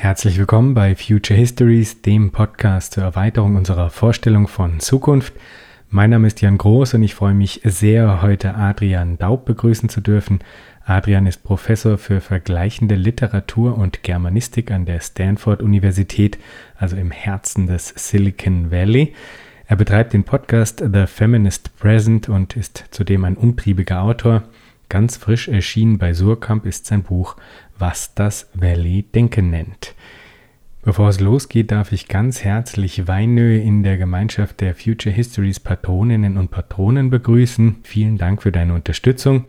Herzlich willkommen bei Future Histories, dem Podcast zur Erweiterung unserer Vorstellung von Zukunft. Mein Name ist Jan Groß und ich freue mich sehr, heute Adrian Daub begrüßen zu dürfen. Adrian ist Professor für vergleichende Literatur und Germanistik an der Stanford Universität, also im Herzen des Silicon Valley. Er betreibt den Podcast The Feminist Present und ist zudem ein umtriebiger Autor. Ganz frisch erschienen bei Surkamp ist sein Buch was das Valley Denken nennt. Bevor es losgeht, darf ich ganz herzlich Weinö in der Gemeinschaft der Future Histories Patroninnen und Patronen begrüßen. Vielen Dank für deine Unterstützung.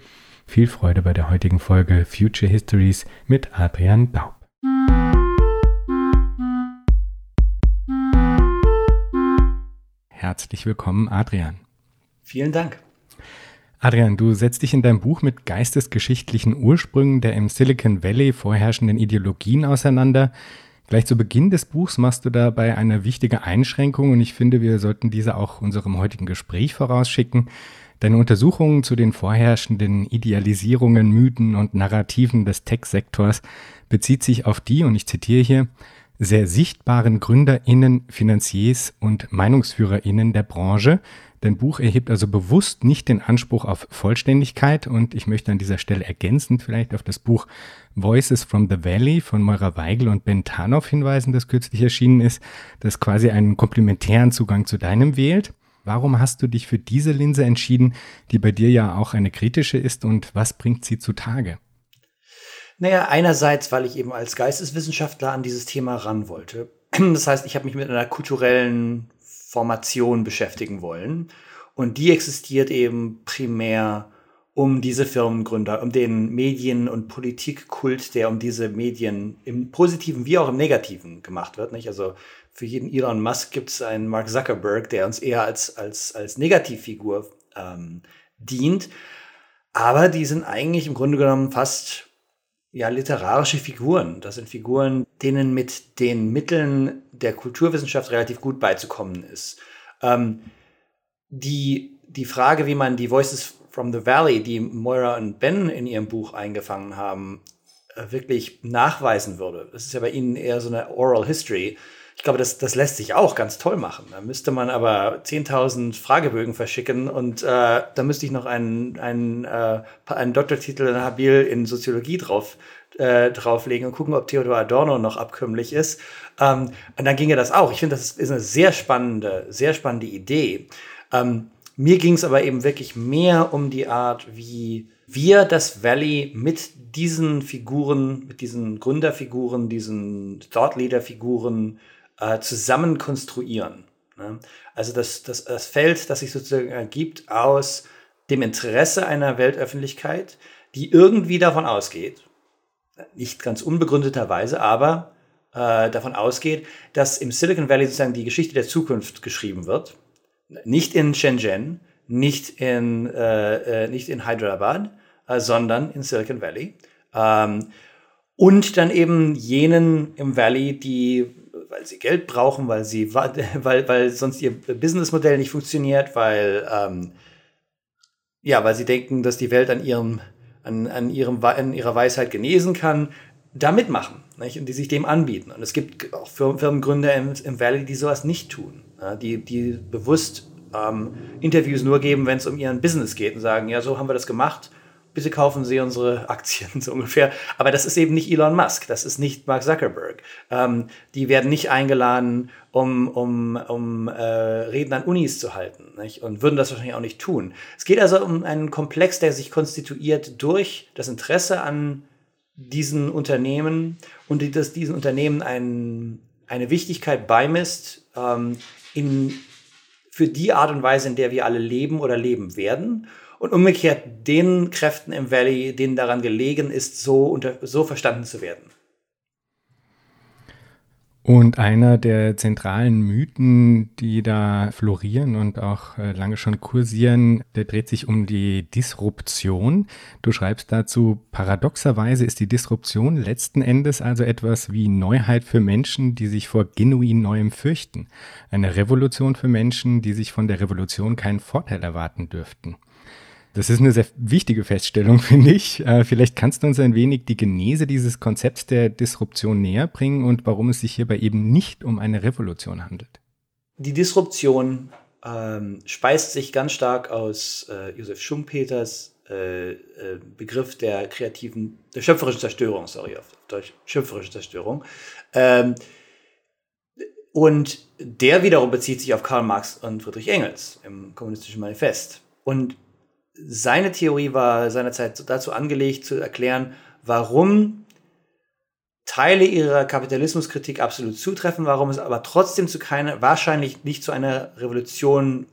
Viel Freude bei der heutigen Folge Future Histories mit Adrian Daub. Herzlich willkommen, Adrian. Vielen Dank. Adrian, du setzt dich in deinem Buch mit geistesgeschichtlichen Ursprüngen der im Silicon Valley vorherrschenden Ideologien auseinander. Gleich zu Beginn des Buchs machst du dabei eine wichtige Einschränkung und ich finde, wir sollten diese auch unserem heutigen Gespräch vorausschicken. Deine Untersuchungen zu den vorherrschenden Idealisierungen, Mythen und Narrativen des Tech-Sektors bezieht sich auf die, und ich zitiere hier, sehr sichtbaren GründerInnen, Finanziers und MeinungsführerInnen der Branche, Dein Buch erhebt also bewusst nicht den Anspruch auf Vollständigkeit und ich möchte an dieser Stelle ergänzend vielleicht auf das Buch Voices from the Valley von Moira Weigel und Ben Tarnoff hinweisen, das kürzlich erschienen ist, das quasi einen komplementären Zugang zu deinem wählt. Warum hast du dich für diese Linse entschieden, die bei dir ja auch eine kritische ist und was bringt sie zutage? Naja, einerseits, weil ich eben als Geisteswissenschaftler an dieses Thema ran wollte. Das heißt, ich habe mich mit einer kulturellen Formation beschäftigen wollen. Und die existiert eben primär um diese Firmengründer, um den Medien- und Politikkult, der um diese Medien im Positiven wie auch im Negativen gemacht wird. Nicht? Also für jeden Elon Musk gibt es einen Mark Zuckerberg, der uns eher als, als, als Negativfigur ähm, dient. Aber die sind eigentlich im Grunde genommen fast ja, literarische Figuren. Das sind Figuren, denen mit den Mitteln der Kulturwissenschaft relativ gut beizukommen ist. Ähm, die, die Frage, wie man die Voices from the Valley, die Moira und Ben in ihrem Buch eingefangen haben, äh, wirklich nachweisen würde. Das ist ja bei ihnen eher so eine Oral History. Ich glaube, das, das lässt sich auch ganz toll machen. Da müsste man aber 10.000 Fragebögen verschicken und äh, da müsste ich noch einen, einen, äh, einen Doktortitel Habil in Soziologie drauf, äh, drauflegen und gucken, ob Theodor Adorno noch abkömmlich ist. Ähm, und dann ginge das auch. Ich finde, das ist eine sehr spannende, sehr spannende Idee. Ähm, mir ging es aber eben wirklich mehr um die Art, wie wir das Valley mit diesen Figuren, mit diesen Gründerfiguren, diesen Thought Leader Figuren äh, zusammen konstruieren. Ne? Also das, das, das Feld, das sich sozusagen ergibt aus dem Interesse einer Weltöffentlichkeit, die irgendwie davon ausgeht, nicht ganz unbegründeterweise, aber äh, davon ausgeht, dass im Silicon Valley sozusagen die Geschichte der Zukunft geschrieben wird. Nicht in Shenzhen, nicht in, äh, äh nicht in Hyderabad, äh, sondern in Silicon Valley. Ähm, und dann eben jenen im Valley, die weil sie Geld brauchen, weil sie, weil, weil sonst ihr Businessmodell nicht funktioniert, weil, ähm, ja, weil sie denken, dass die Welt an ihrem, an, an ihrem, an ihrer Weisheit genesen kann, da mitmachen nicht? und die sich dem anbieten. Und es gibt auch Firmengründer im, im Valley, die sowas nicht tun, ja, die, die bewusst ähm, Interviews nur geben, wenn es um ihren Business geht und sagen, ja, so haben wir das gemacht bitte kaufen Sie unsere Aktien so ungefähr. Aber das ist eben nicht Elon Musk, das ist nicht Mark Zuckerberg. Ähm, die werden nicht eingeladen, um, um, um äh, Reden an Unis zu halten nicht? und würden das wahrscheinlich auch nicht tun. Es geht also um einen Komplex, der sich konstituiert durch das Interesse an diesen Unternehmen und die, dass diesen Unternehmen ein, eine Wichtigkeit beimisst ähm, in, für die Art und Weise, in der wir alle leben oder leben werden und umgekehrt den Kräften im Valley, denen daran gelegen ist, so, unter, so verstanden zu werden. Und einer der zentralen Mythen, die da florieren und auch äh, lange schon kursieren, der dreht sich um die Disruption. Du schreibst dazu, paradoxerweise ist die Disruption letzten Endes also etwas wie Neuheit für Menschen, die sich vor genuin Neuem fürchten. Eine Revolution für Menschen, die sich von der Revolution keinen Vorteil erwarten dürften. Das ist eine sehr wichtige Feststellung, finde ich. Äh, vielleicht kannst du uns ein wenig die Genese dieses Konzepts der Disruption näher bringen und warum es sich hierbei eben nicht um eine Revolution handelt. Die Disruption ähm, speist sich ganz stark aus äh, Josef Schumpeters äh, äh, Begriff der kreativen, der schöpferischen Zerstörung, sorry, auf Deutsch, schöpferische Zerstörung. Ähm, und der wiederum bezieht sich auf Karl Marx und Friedrich Engels im Kommunistischen Manifest. Und seine Theorie war seinerzeit dazu angelegt, zu erklären, warum Teile ihrer Kapitalismuskritik absolut zutreffen, warum es aber trotzdem zu keiner, wahrscheinlich nicht zu einer Revolution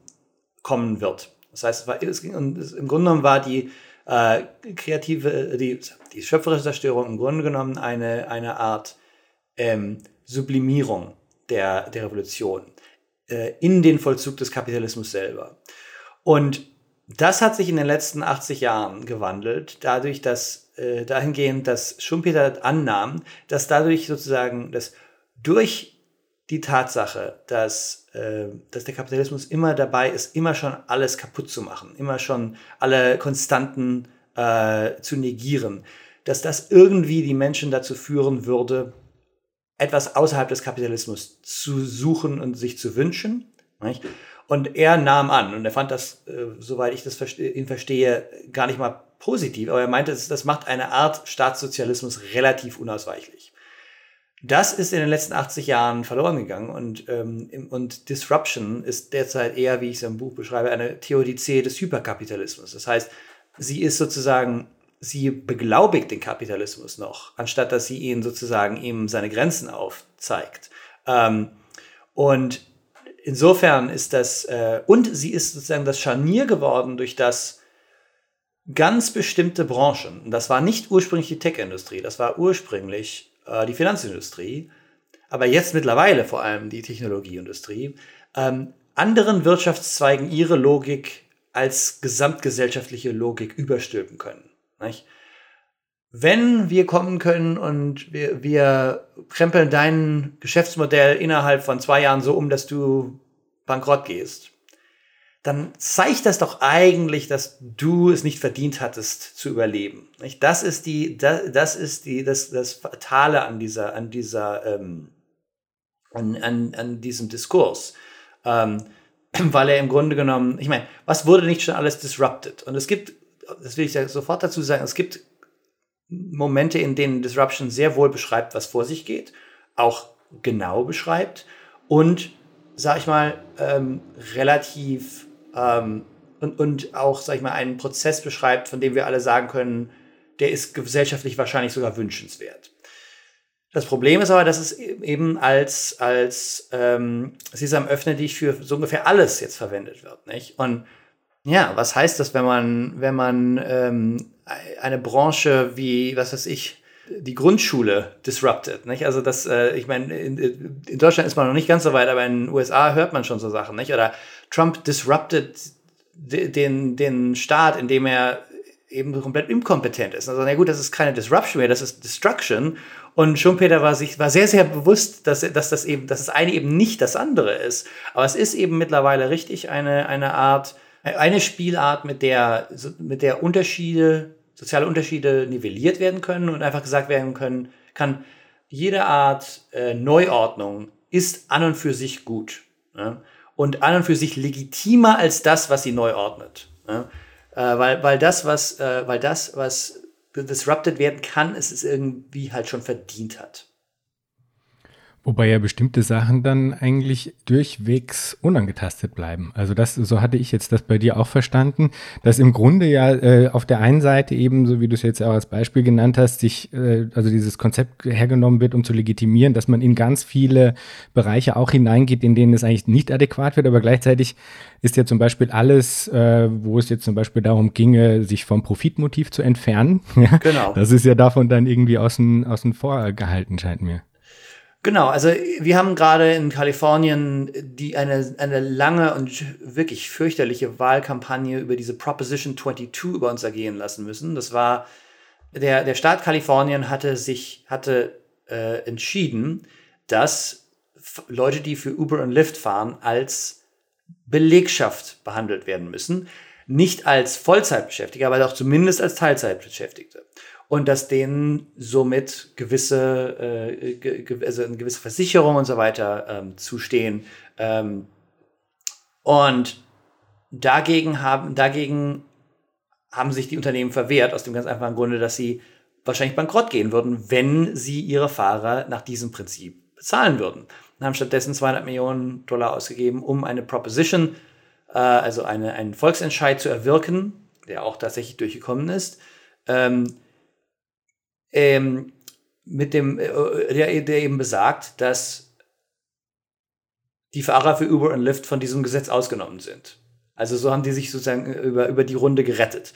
kommen wird. Das heißt, es war, es ging, im Grunde genommen war die äh, kreative, die, die schöpferische Zerstörung im Grunde genommen eine, eine Art ähm, Sublimierung der, der Revolution äh, in den Vollzug des Kapitalismus selber. Und das hat sich in den letzten 80 Jahren gewandelt, dadurch, dass äh, dahingehend, dass Schumpeter annahm, dass dadurch sozusagen, dass durch die Tatsache, dass, äh, dass der Kapitalismus immer dabei ist, immer schon alles kaputt zu machen, immer schon alle Konstanten äh, zu negieren, dass das irgendwie die Menschen dazu führen würde, etwas außerhalb des Kapitalismus zu suchen und sich zu wünschen. Nicht? Und er nahm an, und er fand das, äh, soweit ich das verste ihn verstehe, gar nicht mal positiv, aber er meinte, das, das macht eine Art Staatssozialismus relativ unausweichlich. Das ist in den letzten 80 Jahren verloren gegangen und, ähm, und Disruption ist derzeit eher, wie ich es im Buch beschreibe, eine Theodizee des Hyperkapitalismus. Das heißt, sie ist sozusagen, sie beglaubigt den Kapitalismus noch, anstatt dass sie ihn sozusagen ihm seine Grenzen aufzeigt. Ähm, und insofern ist das, äh, und sie ist sozusagen das Scharnier geworden, durch das ganz bestimmte Branchen, das war nicht ursprünglich die Tech-Industrie, das war ursprünglich äh, die Finanzindustrie, aber jetzt mittlerweile vor allem die Technologieindustrie, ähm, anderen Wirtschaftszweigen ihre Logik als gesamtgesellschaftliche Logik überstülpen können. Nicht? Wenn wir kommen können und wir, wir krempeln dein Geschäftsmodell innerhalb von zwei Jahren so um, dass du bankrott gehst, dann zeigt das doch eigentlich, dass du es nicht verdient hattest zu überleben. Das ist die, das, ist die, das, das Fatale an dieser, an dieser, ähm, an, an, an diesem Diskurs. Ähm, weil er im Grunde genommen, ich meine, was wurde nicht schon alles disrupted? Und es gibt, das will ich ja sofort dazu sagen, es gibt Momente, in denen Disruption sehr wohl beschreibt, was vor sich geht, auch genau beschreibt und, sag ich mal, ähm, relativ ähm, und, und auch, sag ich mal, einen Prozess beschreibt, von dem wir alle sagen können, der ist gesellschaftlich wahrscheinlich sogar wünschenswert. Das Problem ist aber, dass es e-, eben als, als ähm, Sesam öffne dich für so ungefähr alles jetzt verwendet wird. Nicht? Und ja, was heißt das, wenn man, wenn man ähm, eine Branche wie, was weiß ich, die Grundschule disrupted. Nicht? Also das, äh, ich meine, in, in, Deutschland ist man noch nicht ganz so weit, aber in den USA hört man schon so Sachen, nicht? Oder Trump disrupted den, den Staat, indem er eben komplett inkompetent ist. Also, na gut, das ist keine Disruption mehr, das ist Destruction. Und Schumpeter war sich, war sehr, sehr bewusst, dass, dass das eben, dass das eine eben nicht das andere ist. Aber es ist eben mittlerweile richtig eine, eine Art, eine Spielart, mit der, mit der Unterschiede soziale Unterschiede nivelliert werden können und einfach gesagt werden können, kann, jede Art äh, Neuordnung ist an und für sich gut. Ne? Und an und für sich legitimer als das, was sie neu ordnet. Ne? Äh, weil, weil das, was, äh, weil das, was disrupted werden kann, es ist irgendwie halt schon verdient hat. Wobei ja bestimmte Sachen dann eigentlich durchwegs unangetastet bleiben. Also das, so hatte ich jetzt das bei dir auch verstanden, dass im Grunde ja äh, auf der einen Seite eben, so wie du es jetzt auch als Beispiel genannt hast, sich, äh, also dieses Konzept hergenommen wird, um zu legitimieren, dass man in ganz viele Bereiche auch hineingeht, in denen es eigentlich nicht adäquat wird, aber gleichzeitig ist ja zum Beispiel alles, äh, wo es jetzt zum Beispiel darum ginge, sich vom Profitmotiv zu entfernen. genau. Das ist ja davon dann irgendwie außen, außen vor gehalten, scheint mir. Genau, also wir haben gerade in Kalifornien die eine, eine lange und wirklich fürchterliche Wahlkampagne über diese Proposition 22 über uns ergehen lassen müssen. Das war, der, der Staat Kalifornien hatte sich, hatte äh, entschieden, dass Leute, die für Uber und Lyft fahren, als Belegschaft behandelt werden müssen. nicht als Vollzeitbeschäftigte, aber doch zumindest als Teilzeitbeschäftigte. Und dass denen somit gewisse, äh, also eine gewisse Versicherung und so weiter ähm, zustehen. Ähm, und dagegen haben, dagegen haben sich die Unternehmen verwehrt, aus dem ganz einfachen Grunde, dass sie wahrscheinlich bankrott gehen würden, wenn sie ihre Fahrer nach diesem Prinzip bezahlen würden. Und haben stattdessen 200 Millionen Dollar ausgegeben, um eine Proposition äh, also eine, einen Volksentscheid zu erwirken, der auch tatsächlich durchgekommen ist, ähm, ähm, mit dem, äh, der, der eben besagt, dass die Fahrer für Uber und Lyft von diesem Gesetz ausgenommen sind. Also so haben die sich sozusagen über, über die Runde gerettet.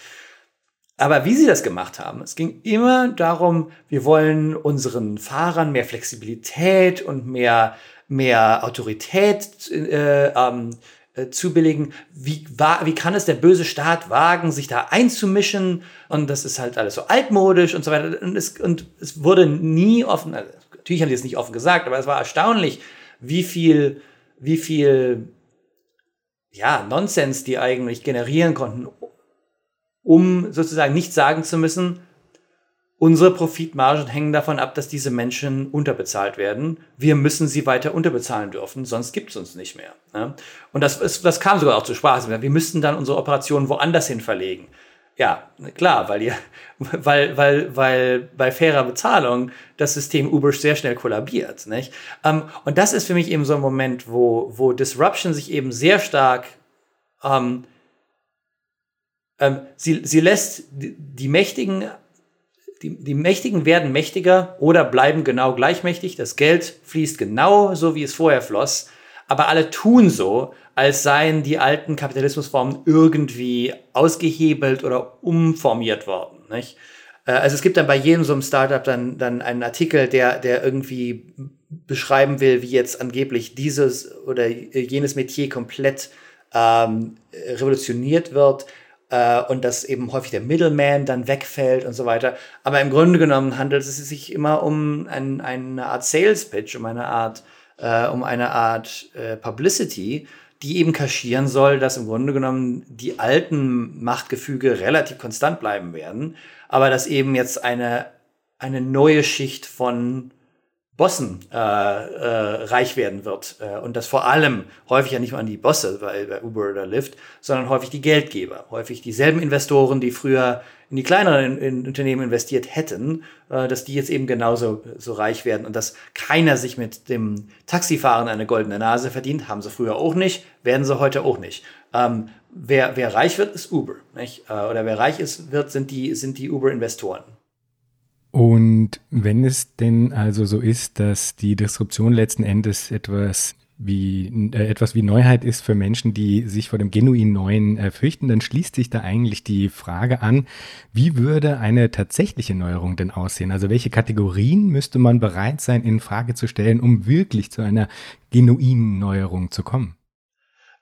Aber wie sie das gemacht haben, es ging immer darum, wir wollen unseren Fahrern mehr Flexibilität und mehr, mehr Autorität äh, ähm, äh, zubilligen. Wie, wie kann es der böse Staat wagen, sich da einzumischen? Und das ist halt alles so altmodisch und so weiter. Und es, und es wurde nie offen, also natürlich haben die es nicht offen gesagt, aber es war erstaunlich, wie viel, wie viel ja, Nonsens die eigentlich generieren konnten, um sozusagen nicht sagen zu müssen, Unsere Profitmargen hängen davon ab, dass diese Menschen unterbezahlt werden. Wir müssen sie weiter unterbezahlen dürfen, sonst gibt es uns nicht mehr. Ne? Und das, ist, das kam sogar auch zu Spaß. Wir müssten dann unsere Operationen woanders hin verlegen. Ja, klar, weil, ihr, weil, weil, weil bei fairer Bezahlung das System Uber sehr schnell kollabiert. Nicht? Ähm, und das ist für mich eben so ein Moment, wo, wo Disruption sich eben sehr stark ähm, ähm, sie, sie lässt die, die Mächtigen die, die Mächtigen werden mächtiger oder bleiben genau gleichmächtig. Das Geld fließt genau so, wie es vorher floss. Aber alle tun so, als seien die alten Kapitalismusformen irgendwie ausgehebelt oder umformiert worden. Nicht? Äh, also es gibt dann bei jedem so einem Startup dann, dann einen Artikel, der, der irgendwie beschreiben will, wie jetzt angeblich dieses oder jenes Metier komplett ähm, revolutioniert wird äh, und dass eben häufig der Middleman dann wegfällt und so weiter. Aber im Grunde genommen handelt es sich immer um ein, eine Art Sales Pitch, um eine Art, äh, um eine Art äh, Publicity, die eben kaschieren soll, dass im Grunde genommen die alten Machtgefüge relativ konstant bleiben werden, aber dass eben jetzt eine, eine neue Schicht von Bossen äh, äh, reich werden wird. Äh, und das vor allem häufig ja nicht nur an die Bosse bei, bei Uber oder Lyft, sondern häufig die Geldgeber. Häufig dieselben Investoren, die früher in die kleineren in, in Unternehmen investiert hätten, äh, dass die jetzt eben genauso so reich werden und dass keiner sich mit dem Taxifahren eine goldene Nase verdient, haben sie früher auch nicht, werden sie heute auch nicht. Ähm, wer, wer reich wird, ist Uber. Nicht? Äh, oder wer reich ist, wird, sind die, sind die Uber-Investoren. Und wenn es denn also so ist, dass die Disruption letzten Endes etwas wie äh, etwas wie Neuheit ist für Menschen, die sich vor dem genuin Neuen äh, fürchten, dann schließt sich da eigentlich die Frage an, wie würde eine tatsächliche Neuerung denn aussehen? Also welche Kategorien müsste man bereit sein, in Frage zu stellen, um wirklich zu einer genuinen Neuerung zu kommen?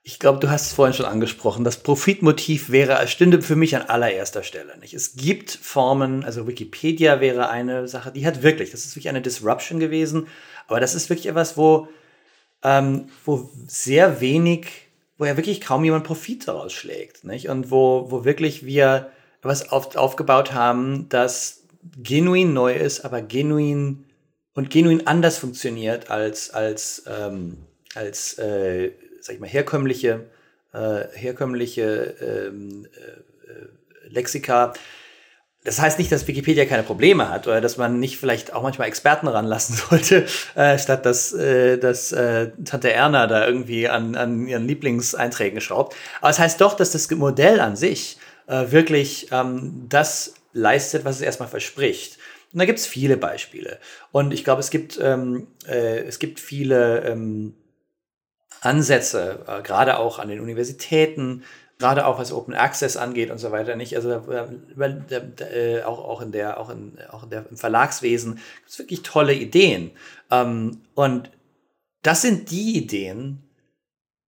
Ich glaube, du hast es vorhin schon angesprochen. Das Profitmotiv wäre, stünde für mich an allererster Stelle. Nicht? Es gibt Formen, also Wikipedia wäre eine Sache, die hat wirklich, das ist wirklich eine Disruption gewesen. Aber das ist wirklich etwas, wo, ähm, wo sehr wenig, wo ja wirklich kaum jemand Profit daraus schlägt. Nicht? Und wo, wo wirklich wir etwas auf, aufgebaut haben, das genuin neu ist, aber genuin und genuin anders funktioniert als, als, ähm, als äh, sag ich mal, herkömmliche, äh, herkömmliche ähm, äh, Lexika. Das heißt nicht, dass Wikipedia keine Probleme hat oder dass man nicht vielleicht auch manchmal Experten ranlassen sollte, äh, statt dass, äh, dass äh, Tante Erna da irgendwie an, an ihren Lieblingseinträgen schraubt. Aber es das heißt doch, dass das Modell an sich äh, wirklich ähm, das leistet, was es erstmal verspricht. Und da gibt es viele Beispiele. Und ich glaube, es gibt, ähm, äh, es gibt viele ähm, Ansätze, äh, gerade auch an den Universitäten, gerade auch was Open Access angeht und so weiter nicht. Also äh, auch, auch in der, auch in, auch in der, im Verlagswesen gibt es wirklich tolle Ideen. Ähm, und das sind die Ideen,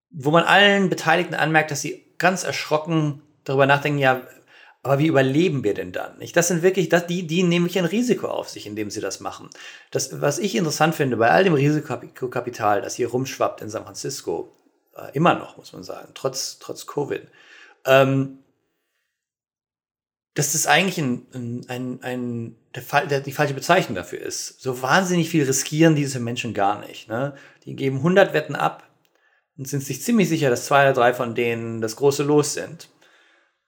wo man allen Beteiligten anmerkt, dass sie ganz erschrocken darüber nachdenken, ja, aber wie überleben wir denn dann? Das sind wirklich, die, die nehmen ein Risiko auf sich, indem sie das machen. Das, was ich interessant finde, bei all dem Risikokapital, das hier rumschwappt in San Francisco, äh, immer noch, muss man sagen, trotz, trotz Covid, ähm, dass das eigentlich ein, ein, ein, ein der, der, die falsche Bezeichnung dafür ist. So wahnsinnig viel riskieren diese Menschen gar nicht. Ne? Die geben 100 Wetten ab und sind sich ziemlich sicher, dass zwei oder drei von denen das große Los sind.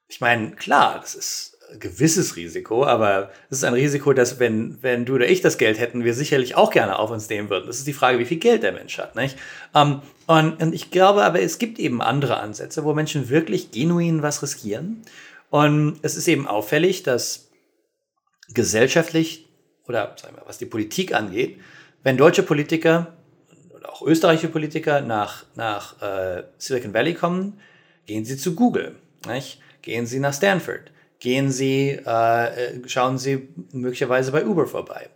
Ich meine, klar, das ist ein gewisses Risiko, aber es ist ein Risiko, dass wenn, wenn du oder ich das Geld hätten, wir sicherlich auch gerne auf uns nehmen würden. Das ist die Frage, wie viel Geld der Mensch hat. Nicht? Ähm, und, und ich glaube aber, es gibt eben andere Ansätze, wo Menschen wirklich genuin was riskieren. Und es ist eben auffällig, dass gesellschaftlich oder sagen wir, was die Politik angeht, wenn deutsche Politiker oder auch österreichische Politiker nach, nach äh, Silicon Valley kommen, gehen sie zu Google, nicht? Gehen sie nach Stanford, gehen sie, äh, schauen sie möglicherweise bei Uber vorbei.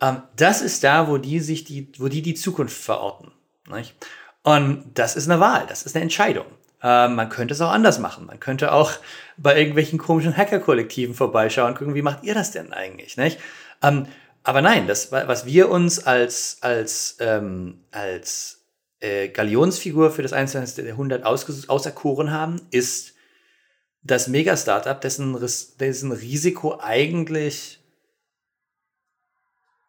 Ähm, das ist da, wo die sich die, wo die die Zukunft verorten. Nicht? Und das ist eine Wahl, das ist eine Entscheidung. Ähm, man könnte es auch anders machen. Man könnte auch bei irgendwelchen komischen Hacker-Kollektiven vorbeischauen und gucken, wie macht ihr das denn eigentlich? Nicht? Ähm, aber nein, das, was wir uns als, als, ähm, als äh, Galionsfigur für das 21. Jahrhundert aus, auserkoren haben, ist das Mega-Startup, dessen, dessen Risiko eigentlich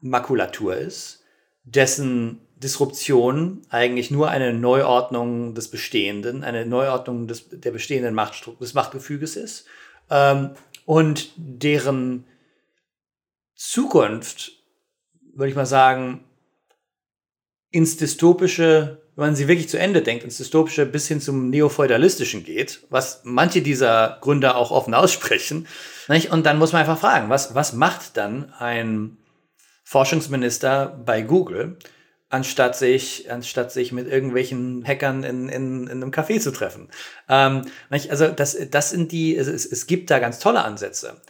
Makulatur ist, dessen Disruption eigentlich nur eine Neuordnung des Bestehenden, eine Neuordnung des, der bestehenden Machtstruktur, des Machtgefüges ist ähm, und deren Zukunft, würde ich mal sagen, ins Dystopische, wenn man sie wirklich zu Ende denkt, ins Dystopische bis hin zum Neofeudalistischen geht, was manche dieser Gründer auch offen aussprechen. Nicht? Und dann muss man einfach fragen, was, was macht dann ein Forschungsminister bei Google, anstatt sich, anstatt sich mit irgendwelchen Hackern in, in, in einem Café zu treffen. Ähm, also das, das sind die, es, es gibt da ganz tolle Ansätze.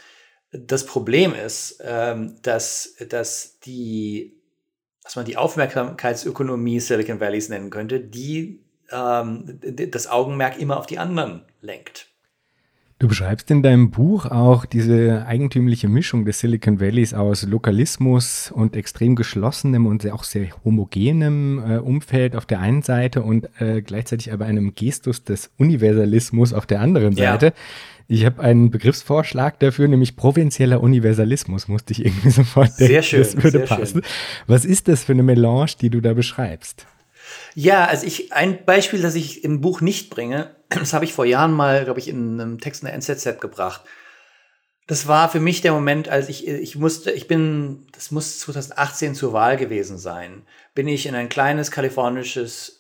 Das Problem ist, ähm, dass, dass die, was man die Aufmerksamkeitsökonomie Silicon Valleys nennen könnte, die ähm, das Augenmerk immer auf die anderen lenkt. Du beschreibst in deinem Buch auch diese eigentümliche Mischung des Silicon Valleys aus Lokalismus und extrem geschlossenem und auch sehr homogenem äh, Umfeld auf der einen Seite und äh, gleichzeitig aber einem Gestus des Universalismus auf der anderen Seite. Ja. Ich habe einen Begriffsvorschlag dafür, nämlich provinzieller Universalismus, musste ich irgendwie sofort denken. Sehr schön. Das würde passen. Schön. Was ist das für eine Melange, die du da beschreibst? Ja, also ich, ein Beispiel, das ich im Buch nicht bringe, das habe ich vor Jahren mal, glaube ich, in einem Text in der NZZ gebracht. Das war für mich der Moment, als ich, ich musste, ich bin, das muss 2018 zur Wahl gewesen sein, bin ich in ein kleines kalifornisches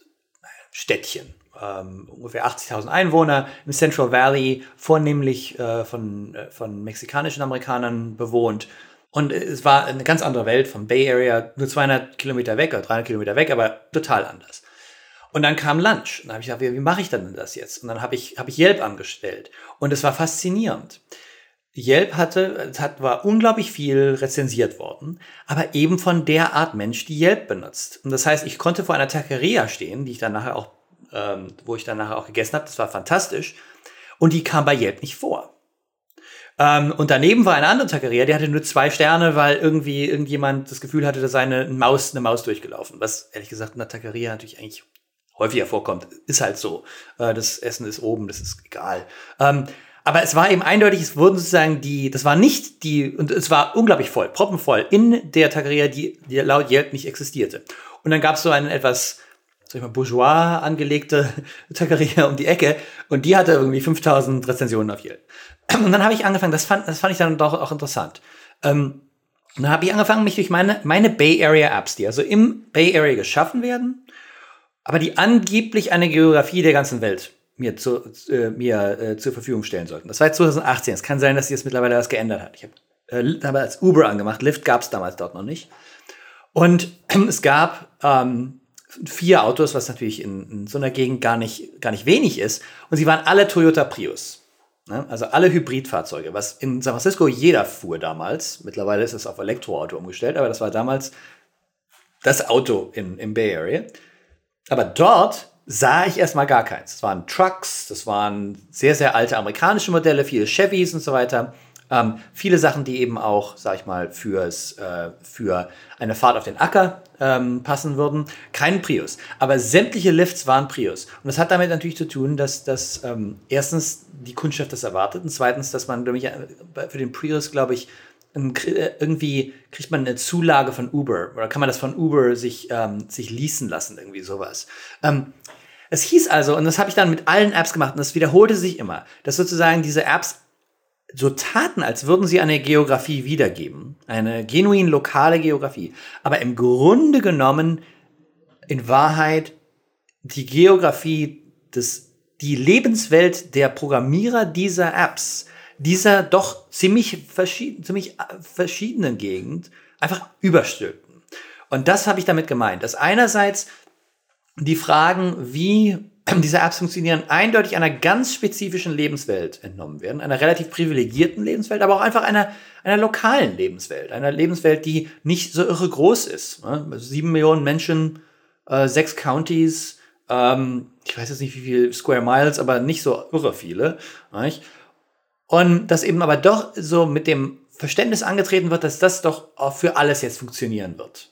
Städtchen, ähm, ungefähr 80.000 Einwohner im Central Valley, vornehmlich äh, von, äh, von mexikanischen Amerikanern bewohnt. Und es war eine ganz andere Welt vom Bay Area, nur 200 Kilometer weg oder 300 Kilometer weg, aber total anders. Und dann kam Lunch. Und dann habe ich gedacht, wie, wie mache ich denn das jetzt? Und dann habe ich, hab ich Yelp angestellt. Und es war faszinierend. Yelp hatte, hat, war unglaublich viel rezensiert worden, aber eben von der Art Mensch, die Yelp benutzt. Und das heißt, ich konnte vor einer Taqueria stehen, die ich dann nachher auch, ähm, wo ich dann nachher auch gegessen habe. Das war fantastisch. Und die kam bei Yelp nicht vor. Ähm, und daneben war eine andere Taqueria, die hatte nur zwei Sterne, weil irgendwie irgendjemand das Gefühl hatte, dass seine Maus eine Maus durchgelaufen. Was ehrlich gesagt in der Taqueria natürlich eigentlich häufiger vorkommt. Ist halt so. Äh, das Essen ist oben, das ist egal. Ähm, aber es war eben eindeutig, es wurden sozusagen die, das war nicht die, und es war unglaublich voll, proppenvoll in der Tageria, die, die laut Yelp nicht existierte. Und dann gab es so einen etwas, sag ich mal, bourgeois angelegte Tageria um die Ecke und die hatte irgendwie 5000 Rezensionen auf Yelp. Und dann habe ich angefangen, das fand, das fand ich dann doch auch interessant. Ähm, dann habe ich angefangen, mich durch meine, meine Bay Area Apps, die also im Bay Area geschaffen werden, aber die angeblich eine Geografie der ganzen Welt mir, zu, äh, mir äh, zur Verfügung stellen sollten. Das war 2018. Es kann sein, dass sich jetzt mittlerweile was geändert hat. Ich habe äh, hab als Uber angemacht. Lyft gab es damals dort noch nicht. Und es gab ähm, vier Autos, was natürlich in, in, so einer Gegend gar nicht, gar nicht wenig ist. Und sie waren alle Toyota Prius. Ne? Also alle Hybridfahrzeuge, was in San Francisco jeder fuhr damals. Mittlerweile ist es auf Elektroauto umgestellt, aber das war damals das Auto in, im Bay Area. Aber dort sah ich erstmal gar keins. Das waren Trucks, das waren sehr, sehr alte amerikanische Modelle, viele Chevys und so weiter. Ähm, viele Sachen, die eben auch, sag ich mal, fürs, äh, für eine Fahrt auf den Acker ähm, passen würden. Kein Prius. Aber sämtliche Lifts waren Prius. Und das hat damit natürlich zu tun, dass, dass ähm, erstens die Kundschaft das erwartet und zweitens, dass man nämlich äh, für den Prius, glaube ich, äh, irgendwie kriegt man eine Zulage von Uber oder kann man das von Uber sich, ähm, sich leasen lassen, irgendwie sowas. Ähm, es hieß also, und das habe ich dann mit allen Apps gemacht, und das wiederholte sich immer, dass sozusagen diese Apps so taten, als würden sie eine Geografie wiedergeben, eine genuin lokale Geografie, aber im Grunde genommen in Wahrheit die Geografie des, die Lebenswelt der Programmierer dieser Apps, dieser doch ziemlich, verschieden, ziemlich äh, verschiedenen Gegend einfach überstülpten. Und das habe ich damit gemeint, dass einerseits die Fragen, wie diese Apps funktionieren, eindeutig einer ganz spezifischen Lebenswelt entnommen werden, einer relativ privilegierten Lebenswelt, aber auch einfach einer, einer lokalen Lebenswelt, einer Lebenswelt, die nicht so irre groß ist. Ne? Sieben Millionen Menschen, äh, sechs Counties, ähm, ich weiß jetzt nicht wie viel Square Miles, aber nicht so irre viele. Und dass eben aber doch so mit dem Verständnis angetreten wird, dass das doch für alles jetzt funktionieren wird.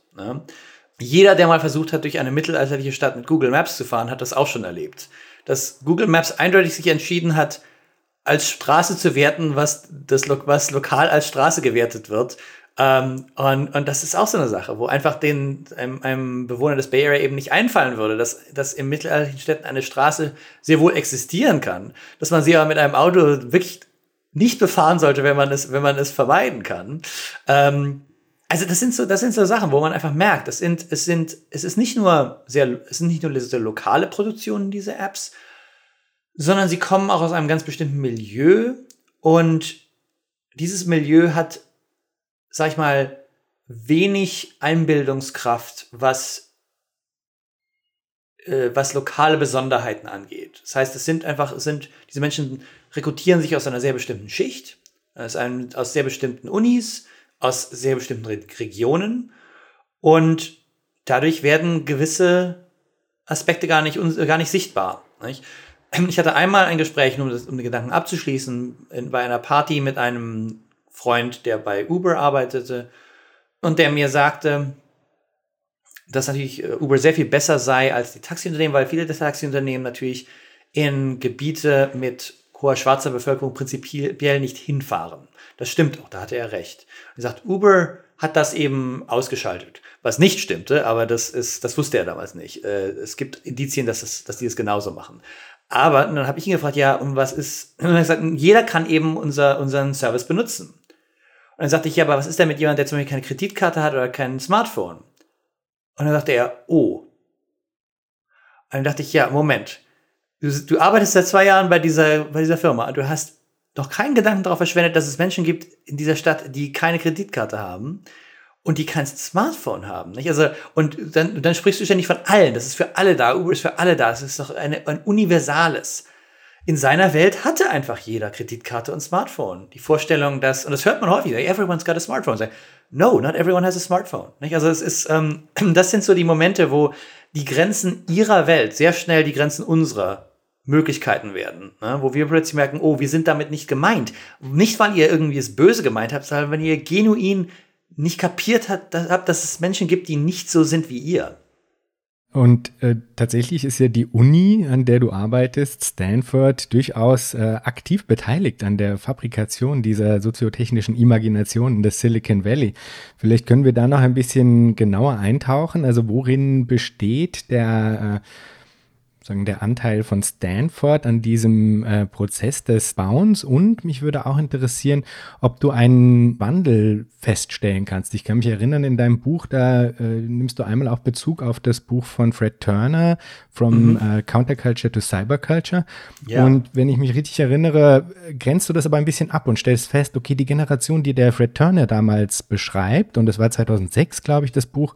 Jeder, der mal versucht hat, durch eine mittelalterliche Stadt mit Google Maps zu fahren, hat das auch schon erlebt. Dass Google Maps eindeutig sich entschieden hat, als Straße zu werten, was, das, was lokal als Straße gewertet wird. Ähm, und, und das ist auch so eine Sache, wo einfach den, einem, einem Bewohner des Bay Area eben nicht einfallen würde, dass, dass in mittelalterlichen Städten eine Straße sehr wohl existieren kann, dass man sie aber mit einem Auto wirklich nicht befahren sollte, wenn man es, wenn man es vermeiden kann. Ähm, also das sind so, das sind so Sachen, wo man einfach merkt, es sind, es sind, es ist nicht nur sehr, es sind nicht nur diese lokale Produktionen, diese Apps, sondern sie kommen auch aus einem ganz bestimmten Milieu und dieses Milieu hat, sag ich mal, wenig Einbildungskraft, was, äh, was lokale Besonderheiten angeht. Das heißt, es sind einfach, es sind, diese Menschen rekrutieren sich aus einer sehr bestimmten Schicht, aus, einem, aus sehr bestimmten Unis, aus sehr bestimmten Re Regionen und dadurch werden gewisse Aspekte gar nicht, gar nicht sichtbar. Nicht? Ich hatte einmal ein Gespräch, um, das, um den Gedanken abzuschließen, in, bei einer Party mit einem Freund, der bei Uber arbeitete und der mir sagte, dass natürlich äh, Uber sehr viel besser sei als die Taxiunternehmen, weil viele der Taxiunternehmen natürlich in Gebiete mit hoher schwarzer Bevölkerung prinzipiell nicht hinfahren. Das stimmt auch, da hatte er recht. Er sagt, Uber hat das eben ausgeschaltet. Was nicht stimmte, aber das ist, das wusste er damals nicht. Äh, es gibt Indizien, dass, es, dass die es genauso machen. Aber dann habe ich ihn gefragt, ja, und was ist? Und er hat gesagt, jeder kann eben unser, unseren Service benutzen. Und dann sagte ich, ja, aber was ist denn mit jemandem, der zum Beispiel keine Kreditkarte hat oder kein Smartphone? Und dann sagte er, oh. Und dann dachte ich, ja, Moment. Du, du arbeitest seit zwei Jahren bei dieser, bei dieser Firma. Du hast noch keinen Gedanken darauf verschwendet, dass es Menschen gibt in dieser Stadt, die keine Kreditkarte haben und die kein Smartphone haben. Nicht? Also, und dann, dann sprichst du ständig von allen. Das ist für alle da. Uber ist für alle da. Es ist doch eine, ein universales. In seiner Welt hatte einfach jeder Kreditkarte und Smartphone. Die Vorstellung, dass, und das hört man häufig, everyone's got a smartphone. No, not everyone has a smartphone. Nicht? Also es ist, ähm, das sind so die Momente, wo die Grenzen ihrer Welt sehr schnell die Grenzen unserer Möglichkeiten werden, ne? wo wir plötzlich merken, oh, wir sind damit nicht gemeint. Nicht, weil ihr irgendwie es böse gemeint habt, sondern wenn ihr genuin nicht kapiert habt, dass es Menschen gibt, die nicht so sind wie ihr. Und äh, tatsächlich ist ja die Uni, an der du arbeitest, Stanford, durchaus äh, aktiv beteiligt an der Fabrikation dieser soziotechnischen Imaginationen des Silicon Valley. Vielleicht können wir da noch ein bisschen genauer eintauchen. Also worin besteht der äh, sagen, der Anteil von Stanford an diesem äh, Prozess des Bauens und mich würde auch interessieren, ob du einen Wandel feststellen kannst. Ich kann mich erinnern, in deinem Buch, da äh, nimmst du einmal auch Bezug auf das Buch von Fred Turner, From mhm. äh, Counterculture to Cyberculture. Ja. Und wenn ich mich richtig erinnere, grenzt du das aber ein bisschen ab und stellst fest, okay, die Generation, die der Fred Turner damals beschreibt, und das war 2006, glaube ich, das Buch,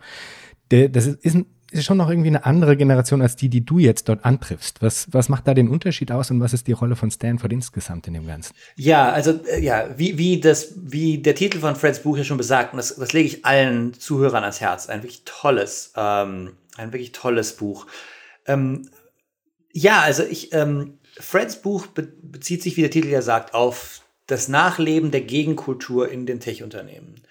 der, das ist ein ist schon noch irgendwie eine andere Generation als die, die du jetzt dort antriffst. Was, was macht da den Unterschied aus und was ist die Rolle von Stanford insgesamt in dem Ganzen? Ja, also äh, ja, wie, wie, das, wie der Titel von Freds Buch ja schon besagt, und das, das lege ich allen Zuhörern ans Herz, ein wirklich tolles, ähm, ein wirklich tolles Buch. Ähm, ja, also ich, ähm, Freds Buch be bezieht sich, wie der Titel ja sagt, auf das Nachleben der Gegenkultur in den Tech-Unternehmen.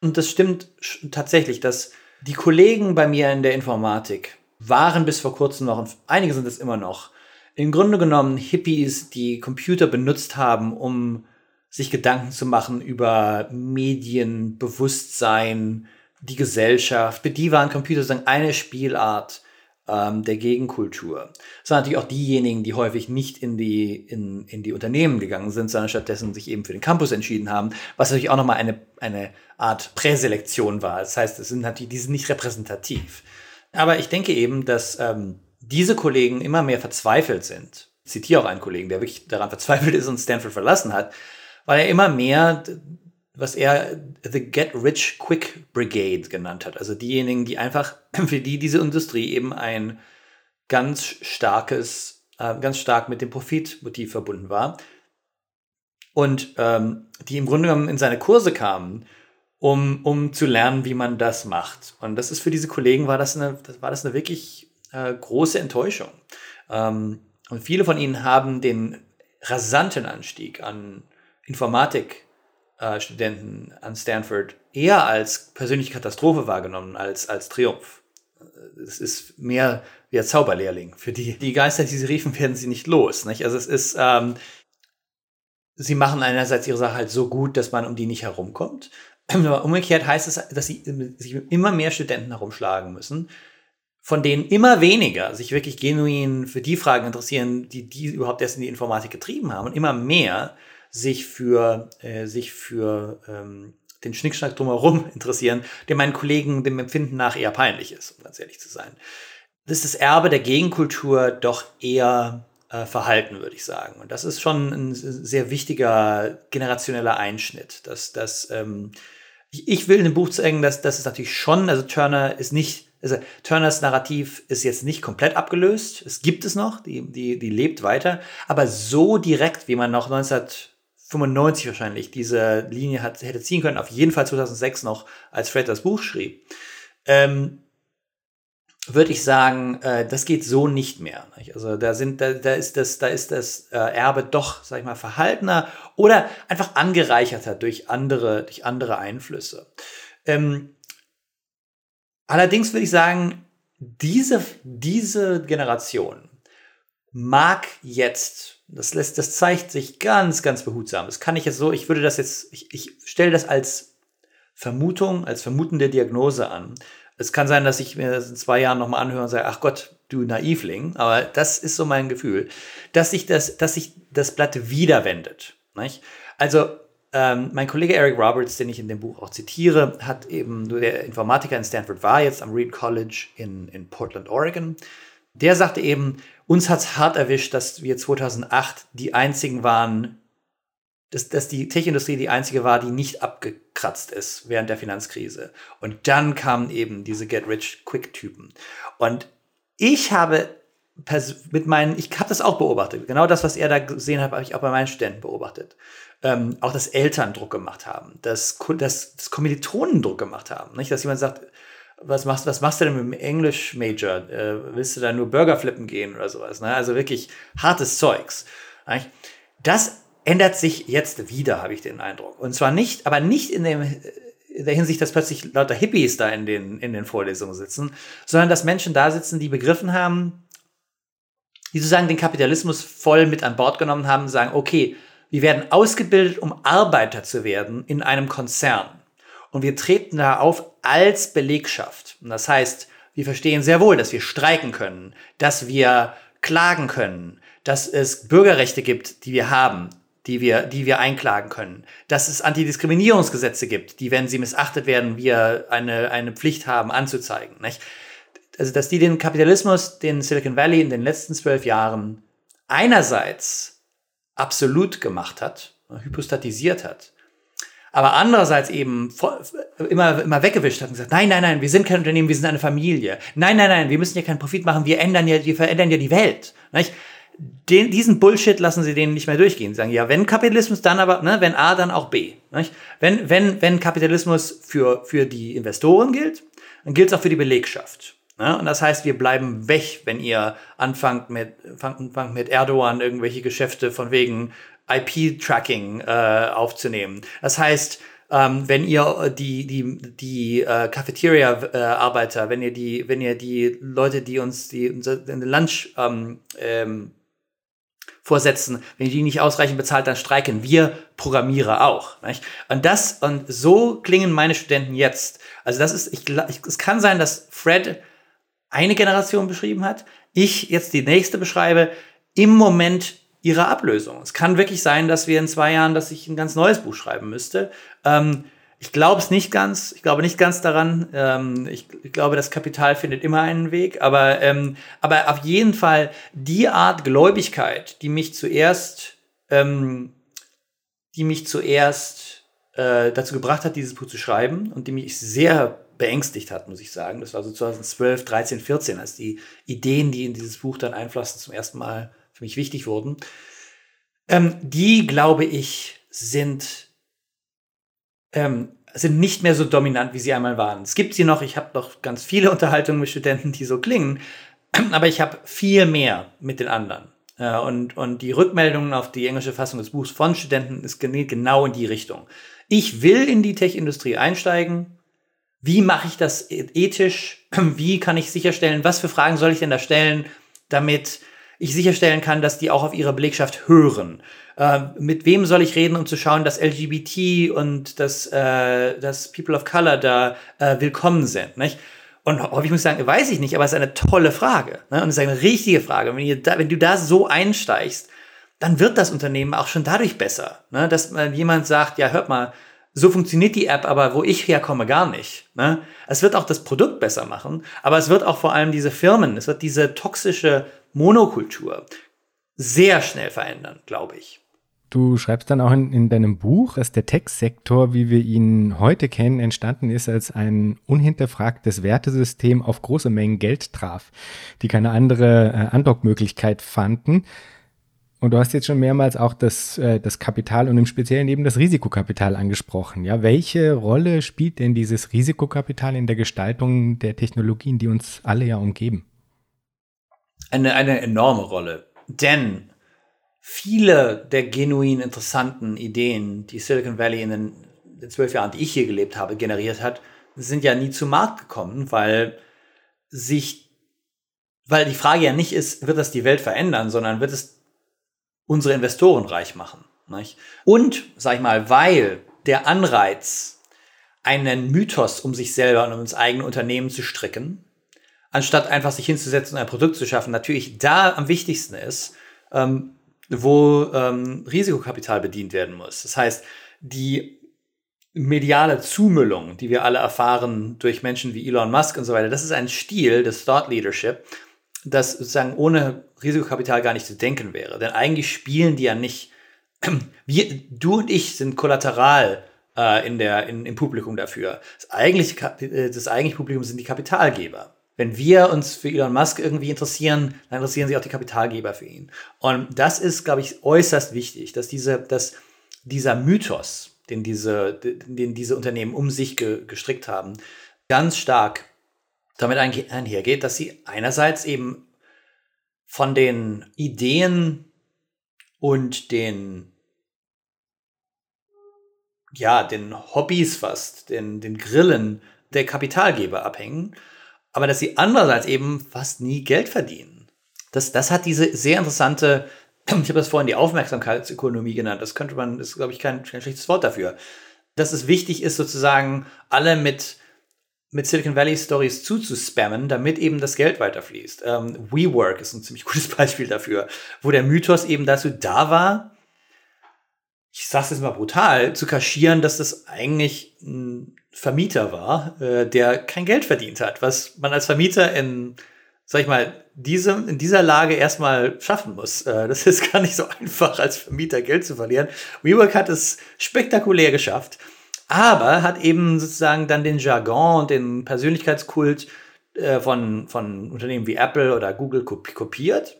Und das stimmt tatsächlich, dass die Kollegen bei mir in der Informatik waren bis vor kurzem noch, und einige sind es immer noch, im Grunde genommen Hippies, die Computer benutzt haben, um sich Gedanken zu machen über Medien, Bewusstsein, die Gesellschaft. Für die waren Computer sozusagen eine Spielart ähm, der Gegenkultur. Das waren natürlich auch diejenigen, die häufig nicht in die, in, in die Unternehmen gegangen sind, sondern stattdessen sich eben für den Campus entschieden haben, was natürlich auch nochmal eine, eine Art Präselektion war. Das heißt, es sind natürlich, die sind nicht repräsentativ. Aber ich denke eben, dass ähm, diese Kollegen immer mehr verzweifelt sind. Ich zitiere auch einen Kollegen, der wirklich daran verzweifelt ist und Stanford verlassen hat, weil er immer mehr, was er The Get Rich Quick Brigade genannt hat. Also diejenigen, die einfach, für die diese Industrie eben ein ganz starkes, äh, ganz stark mit dem Profitmotiv verbunden war. Und ähm, die im Grunde genommen in seine Kurse kamen, um, um zu lernen, wie man das macht. Und das ist für diese Kollegen war das eine, das war das eine wirklich äh, große Enttäuschung. Ähm, und viele von ihnen haben den rasanten Anstieg an Informatikstudenten äh, an Stanford eher als persönliche Katastrophe wahrgenommen als als Triumph. Es ist mehr wie ein Zauberlehrling. Für die, die Geister, die sie riefen, werden sie nicht los. Nicht? Also es ist, ähm, sie machen einerseits ihre Sache halt so gut, dass man um die nicht herumkommt. Umgekehrt heißt es, dass sie sich immer mehr Studenten herumschlagen müssen, von denen immer weniger sich wirklich genuin für die Fragen interessieren, die die überhaupt erst in die Informatik getrieben haben und immer mehr sich für, äh, sich für ähm, den Schnickschnack drumherum interessieren, der meinen Kollegen dem Empfinden nach eher peinlich ist, um ganz ehrlich zu sein. Das ist das Erbe der Gegenkultur doch eher äh, verhalten, würde ich sagen. Und das ist schon ein sehr wichtiger generationeller Einschnitt. Dass, dass, ähm, ich, ich will in dem Buch zeigen, dass das ist natürlich schon, also Turner ist nicht, also Turners Narrativ ist jetzt nicht komplett abgelöst. Es gibt es noch, die, die, die lebt weiter, aber so direkt, wie man noch 19 95 wahrscheinlich diese Linie hat, hätte ziehen können, auf jeden Fall 2006 noch, als Fred das Buch schrieb, ähm, würde ich sagen, äh, das geht so nicht mehr. Nicht? Also da sind, da, da ist das, da ist das äh, Erbe doch, sag ich mal, verhaltener oder einfach angereicherter durch andere, durch andere Einflüsse. Ähm, allerdings würde ich sagen, diese, diese Generation mag jetzt das lässt, das zeigt sich ganz, ganz behutsam. Das kann ich jetzt so, ich würde das jetzt, ich, ich stelle das als Vermutung, als vermutende Diagnose an. Es kann sein, dass ich mir das in zwei Jahren nochmal anhöre und sage, ach Gott, du Naivling. Aber das ist so mein Gefühl, dass sich das, dass sich das Blatt wieder wendet. Nicht? Also, ähm, mein Kollege Eric Roberts, den ich in dem Buch auch zitiere, hat eben, der Informatiker in Stanford war jetzt am Reed College in, in Portland, Oregon. Der sagte eben, uns hat es hart erwischt, dass wir 2008 die einzigen waren, dass, dass die Tech-Industrie die einzige war, die nicht abgekratzt ist während der Finanzkrise. Und dann kamen eben diese Get-Rich-Quick-Typen. Und ich habe mit meinen, ich habe das auch beobachtet. Genau das, was er da gesehen hat, habe ich auch bei meinen Studenten beobachtet. Ähm, auch, dass Eltern Druck gemacht haben, dass, dass, dass Kommilitonen Druck gemacht haben. Nicht? Dass jemand sagt, was machst, was machst du denn mit dem Englisch-Major? Äh, willst du da nur Burger flippen gehen oder sowas? Ne? Also wirklich hartes Zeugs. Das ändert sich jetzt wieder, habe ich den Eindruck. Und zwar nicht, aber nicht in, dem, in der Hinsicht, dass plötzlich lauter Hippies da in den, in den Vorlesungen sitzen, sondern dass Menschen da sitzen, die begriffen haben, die sozusagen den Kapitalismus voll mit an Bord genommen haben sagen, okay, wir werden ausgebildet, um Arbeiter zu werden in einem Konzern. Und wir treten da auf als Belegschaft. Und das heißt, wir verstehen sehr wohl, dass wir streiken können, dass wir klagen können, dass es Bürgerrechte gibt, die wir haben, die wir, die wir einklagen können, dass es Antidiskriminierungsgesetze gibt, die, wenn sie missachtet werden, wir eine, eine Pflicht haben anzuzeigen. Nicht? Also, dass die den Kapitalismus, den Silicon Valley in den letzten zwölf Jahren einerseits absolut gemacht hat, hypostatisiert hat, aber andererseits eben immer, immer weggewischt hat und gesagt, nein, nein, nein, wir sind kein Unternehmen, wir sind eine Familie. Nein, nein, nein, wir müssen ja keinen Profit machen, wir ändern ja, wir verändern ja die Welt. Nicht? Den, diesen Bullshit lassen sie denen nicht mehr durchgehen. Sie sagen, ja, wenn Kapitalismus, dann aber, ne, wenn A, dann auch B. Nicht? Wenn, wenn, wenn Kapitalismus für, für die Investoren gilt, dann gilt es auch für die Belegschaft. Ne? Und das heißt, wir bleiben weg, wenn ihr anfangt mit, anfangt mit Erdogan irgendwelche Geschäfte von wegen IP-Tracking äh, aufzunehmen. Das heißt, ähm, wenn ihr die die die äh, Cafeteria-Arbeiter, äh, wenn ihr die wenn ihr die Leute, die uns die unser Lunch ähm, ähm, vorsetzen, wenn ihr die nicht ausreichend bezahlt, dann streiken wir Programmierer auch. Nicht? Und das und so klingen meine Studenten jetzt. Also das ist ich, ich es kann sein, dass Fred eine Generation beschrieben hat, ich jetzt die nächste beschreibe. Im Moment ihrer Ablösung. Es kann wirklich sein, dass wir in zwei Jahren, dass ich ein ganz neues Buch schreiben müsste. Ähm, ich glaube es nicht ganz. Ich glaube nicht ganz daran. Ähm, ich, ich, glaube, das Kapital findet immer einen Weg. Aber, ähm, aber auf jeden Fall die Art Gläubigkeit, die mich zuerst, ähm, die mich zuerst äh, dazu gebracht hat, dieses Buch zu schreiben und die mich sehr beängstigt hat, muss ich sagen. Das war so 2012, 13, 14, als die Ideen, die in dieses Buch dann einflossen, zum ersten Mal für mich wichtig wurden, ähm, die, glaube ich, sind, ähm, sind nicht mehr so dominant, wie sie einmal waren. Es gibt sie noch, ich habe noch ganz viele Unterhaltungen mit Studenten, die so klingen, aber ich habe viel mehr mit den anderen. Äh, und, und die Rückmeldungen auf die englische Fassung des Buchs von Studenten ist genau in die Richtung. Ich will in die Tech-Industrie einsteigen. Wie mache ich das e-, ethisch? Wie kann ich sicherstellen, was für Fragen soll ich denn da stellen, damit ich sicherstellen kann, dass die auch auf ihre Belegschaft hören. Äh, mit wem soll ich reden, um zu schauen, dass LGBT und dass, äh, dass People of Color da äh, willkommen sind? Nicht? Und häufig muss ich sagen, weiß ich nicht, aber es ist eine tolle Frage. Ne? Und es ist eine richtige Frage. Wenn, ihr da, wenn du da so einsteigst, dann wird das Unternehmen auch schon dadurch besser. Ne? Dass man jemand sagt, ja, hört mal, so funktioniert die App, aber wo ich herkomme, gar nicht. Ne? Es wird auch das Produkt besser machen, aber es wird auch vor allem diese Firmen, es wird diese toxische Monokultur sehr schnell verändern, glaube ich. Du schreibst dann auch in, in deinem Buch, dass der Tech-Sektor, wie wir ihn heute kennen, entstanden ist als ein unhinterfragtes Wertesystem auf große Mengen Geld traf, die keine andere äh, Andockmöglichkeit fanden. Und du hast jetzt schon mehrmals auch das, äh, das Kapital und im Speziellen eben das Risikokapital angesprochen. Ja, welche Rolle spielt denn dieses Risikokapital in der Gestaltung der Technologien, die uns alle ja umgeben? eine, eine enorme Rolle. Denn viele der genuin interessanten Ideen, die Silicon Valley in den zwölf Jahren, die ich hier gelebt habe, generiert hat, sind ja nie zu Markt gekommen, weil sich, weil die Frage ja nicht ist, wird das die Welt verändern, sondern wird es unsere Investoren reich machen. Nicht? Und, sag ich mal, weil der Anreiz, einen Mythos um sich selber und um das eigene Unternehmen zu stricken, anstatt einfach sich hinzusetzen und ein Produkt zu schaffen, natürlich da am wichtigsten ist, ähm, wo ähm, Risikokapital bedient werden muss. Das heißt, die mediale Zumüllung, die wir alle erfahren durch Menschen wie Elon Musk und so weiter, das ist ein Stil des Thought Leadership, das sozusagen ohne Risikokapital gar nicht zu denken wäre. Denn eigentlich spielen die ja nicht, wir, du und ich sind kollateral äh, in der, in, im Publikum dafür. Das eigentliche, äh, das eigentliche Publikum sind die Kapitalgeber wenn wir uns für Elon Musk irgendwie interessieren, dann interessieren sich auch die Kapitalgeber für ihn. Und das ist, glaube ich, äußerst wichtig, dass diese, dass dieser Mythos, den diese, den diese Unternehmen um sich ge, gestrickt haben, ganz stark damit einhergeht, dass sie einerseits eben von den Ideen und den ja, den Hobbys fast, den, den Grillen der Kapitalgeber abhängen aber dass sie andererseits eben fast nie Geld verdienen. Das, das hat diese sehr interessante, ich habe das vorhin die Aufmerksamkeitsökonomie genannt, das könnte man, das ist, glaube ich, kein, kein schlechtes Wort dafür, dass es wichtig ist, sozusagen alle mit, mit Silicon Valley Stories zuzuspammen, damit eben das Geld weiterfließt. Ähm, WeWork ist ein ziemlich gutes Beispiel dafür, wo der Mythos eben dazu da war, ich sag's jetzt mal brutal, zu kaschieren, dass das eigentlich ein Vermieter war, äh, der kein Geld verdient hat, was man als Vermieter in, sag ich mal, diesem, in dieser Lage erstmal schaffen muss. Äh, das ist gar nicht so einfach, als Vermieter Geld zu verlieren. WeWork hat es spektakulär geschafft, aber hat eben sozusagen dann den Jargon und den Persönlichkeitskult äh, von, von Unternehmen wie Apple oder Google kopiert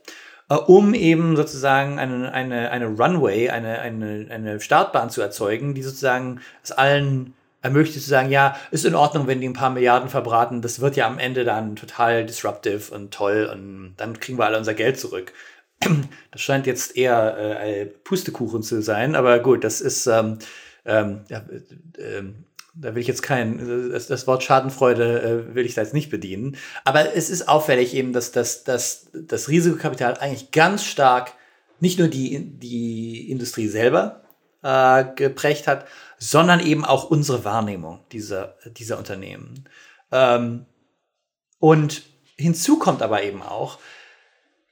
um eben sozusagen eine, eine, eine Runway, eine, eine, eine Startbahn zu erzeugen, die sozusagen es allen ermöglicht zu sagen, ja, ist in Ordnung, wenn die ein paar Milliarden verbraten, das wird ja am Ende dann total disruptive und toll und dann kriegen wir alle unser Geld zurück. Das scheint jetzt eher äh, Pustekuchen zu sein, aber gut, das ist, ähm, ähm, ja, äh, da will ich jetzt kein, das, das Wort Schadenfreude äh, will ich da jetzt nicht bedienen. Aber es ist auffällig eben, dass, dass, dass das Risikokapital eigentlich ganz stark nicht nur die, die Industrie selber äh, geprägt hat, sondern eben auch unsere Wahrnehmung dieser, dieser Unternehmen. Ähm, und hinzu kommt aber eben auch,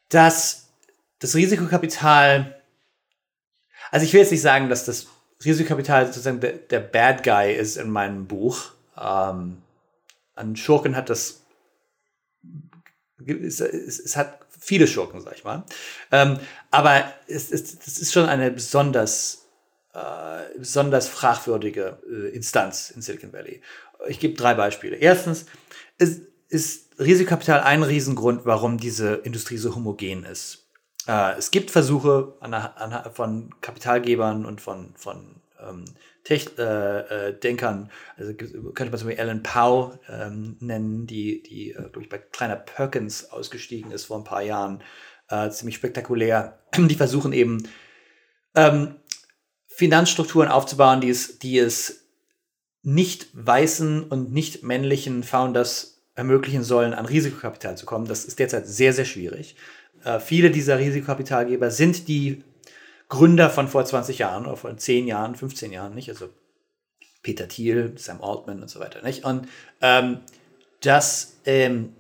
dass das Risikokapital, also ich will jetzt nicht sagen, dass das Risikokapital sozusagen der, der Bad Guy ist in meinem Buch. Ähm, an Schurken hat das, es, es, es, hat viele Schurken, sag ich mal. Ähm, aber es, es, es ist schon eine besonders, äh, besonders fragwürdige äh, Instanz in Silicon Valley. Ich gebe drei Beispiele. Erstens ist, ist Risikokapital ein Riesengrund, warum diese Industrie so homogen ist. Äh, es gibt Versuche an, an, von Kapitalgebern und von, von ähm, Tech, äh, äh, Denkern, also könnte man zum Beispiel Alan Powell ähm, nennen, die, die äh, durch bei kleiner Perkins ausgestiegen ist vor ein paar Jahren, äh, ziemlich spektakulär. Die versuchen eben ähm, Finanzstrukturen aufzubauen, die es, die es nicht weißen und nicht männlichen Founders ermöglichen sollen, an Risikokapital zu kommen. Das ist derzeit sehr, sehr schwierig. Äh, viele dieser Risikokapitalgeber sind die Gründer von vor 20 Jahren oder vor 10 Jahren, 15 Jahren, nicht? Also Peter Thiel, Sam Altman und so weiter, nicht? Und ähm, das ähm,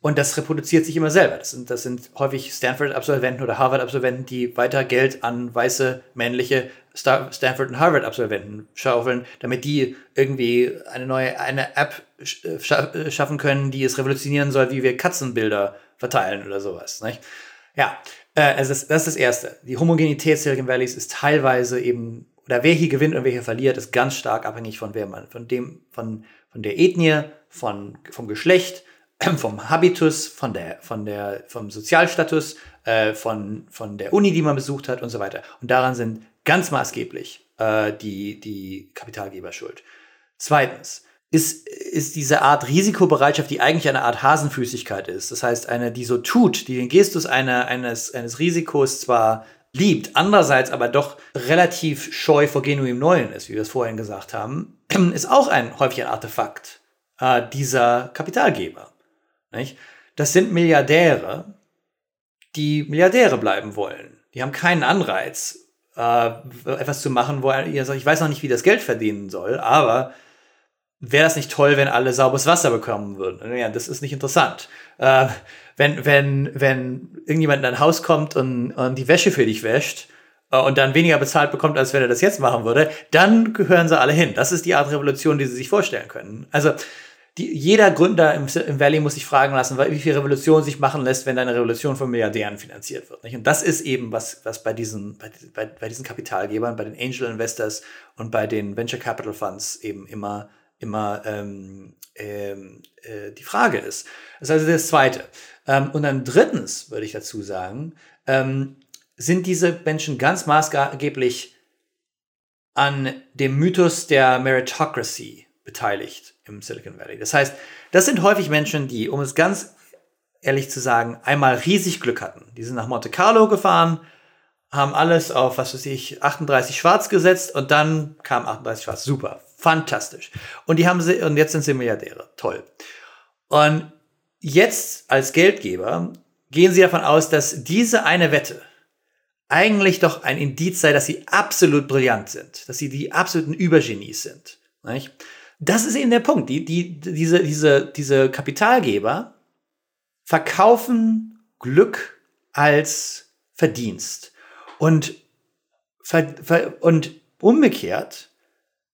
und das reproduziert sich immer selber. Das sind, das sind häufig Stanford-Absolventen oder Harvard-Absolventen, die weiter Geld an weiße, männliche Stanford- und Harvard-Absolventen schaufeln, damit die irgendwie eine neue eine App äh, schaffen können, die es revolutionieren soll, wie wir Katzenbilder verteilen oder sowas. Nicht? Ja, äh, also das, das ist das Erste. Die Homogenität Silicon Valleys ist teilweise eben, oder wer hier gewinnt und wer hier verliert, ist ganz stark abhängig von wer man, von dem, von, von der Ethnie, von, vom Geschlecht, vom Habitus, von der, von der, vom Sozialstatus, äh, von, von der Uni, die man besucht hat und so weiter. Und daran sind ganz maßgeblich äh, die, die Kapitalgeber schuld. Zweitens, ist, ist diese Art Risikobereitschaft, die eigentlich eine Art Hasenfüßigkeit ist. Das heißt, eine, die so tut, die den Gestus einer, eines, eines Risikos zwar liebt, andererseits aber doch relativ scheu vor genuinem Neuen ist, wie wir es vorhin gesagt haben, ist auch ein häufig ein Artefakt äh, dieser Kapitalgeber. Nicht? Das sind Milliardäre, die Milliardäre bleiben wollen. Die haben keinen Anreiz, äh, etwas zu machen, wo ihr sagt, ich weiß noch nicht, wie das Geld verdienen soll, aber wäre das nicht toll, wenn alle sauberes Wasser bekommen würden? Ja, das ist nicht interessant. Äh, wenn, wenn, wenn irgendjemand in dein Haus kommt und, und die Wäsche für dich wäscht äh, und dann weniger bezahlt bekommt, als wenn er das jetzt machen würde, dann gehören sie alle hin. Das ist die Art Revolution, die sie sich vorstellen können. Also die, jeder Gründer im, im, Valley muss sich fragen lassen, wie viel Revolution sich machen lässt, wenn eine Revolution von Milliardären finanziert wird. Nicht? Und das ist eben, was, was bei, diesen, bei, bei, bei diesen Kapitalgebern, bei den Angel Investors und bei den Venture Capital Funds eben immer immer ähm, ähm, äh, die Frage ist. Das ist also das Zweite. Ähm, und dann drittens würde ich dazu sagen, ähm, sind diese Menschen ganz maßgeblich an dem Mythos der Meritocracy beteiligt im Silicon Valley. Das heißt, das sind häufig Menschen, die, um es ganz ehrlich zu sagen, einmal riesig Glück hatten. Die sind nach Monte Carlo gefahren, haben alles auf, was weiß ich, 38 schwarz gesetzt und dann kam 38 schwarz. Super. Fantastisch. Und die haben sie, und jetzt sind sie Milliardäre. Toll. Und jetzt als Geldgeber gehen sie davon aus, dass diese eine Wette eigentlich doch ein Indiz sei, dass sie absolut brillant sind, dass sie die absoluten Übergenies sind. Nicht? Das ist eben der Punkt. Die, die, diese, diese, diese Kapitalgeber verkaufen Glück als Verdienst. Und, und umgekehrt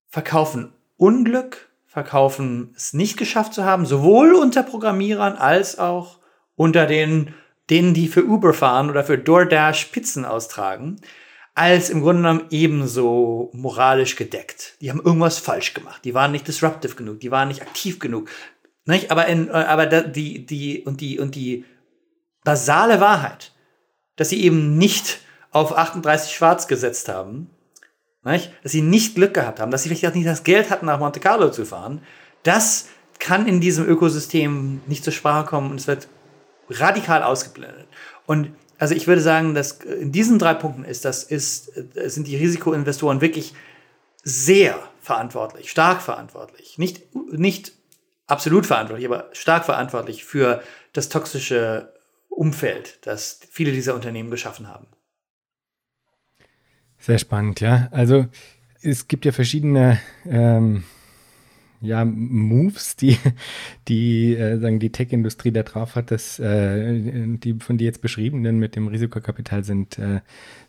verkaufen Unglück, verkaufen es nicht geschafft zu haben, sowohl unter Programmierern als auch unter den, denen, die für Uber fahren oder für DoorDash Pizzen austragen, als im Grunde genommen ebenso moralisch gedeckt. Die haben irgendwas falsch gemacht. Die waren nicht disruptive genug, die waren nicht aktiv genug. Nicht? Aber, in, aber die, die, und die, und die basale Wahrheit, dass sie eben nicht auf 38 Schwarz gesetzt haben, nicht? dass sie nicht Glück gehabt haben, dass sie vielleicht auch nicht das Geld hatten, nach Monte Carlo zu fahren, das kann in diesem Ökosystem nicht zur Sprache kommen und es wird radikal ausgeblendet. Und also ich würde sagen, dass in diesen drei Punkten ist das ist sind die Risikoinvestoren wirklich sehr verantwortlich, stark verantwortlich, nicht nicht absolut verantwortlich, aber stark verantwortlich für das toxische Umfeld, das viele dieser Unternehmen geschaffen haben. Sehr spannend, ja. Also es gibt ja verschiedene ähm, ja, Moves, die, die äh, sagen, die Tech-Industrie da drauf hat, dass äh, die von dir jetzt beschriebenen mit dem Risikokapital sind äh,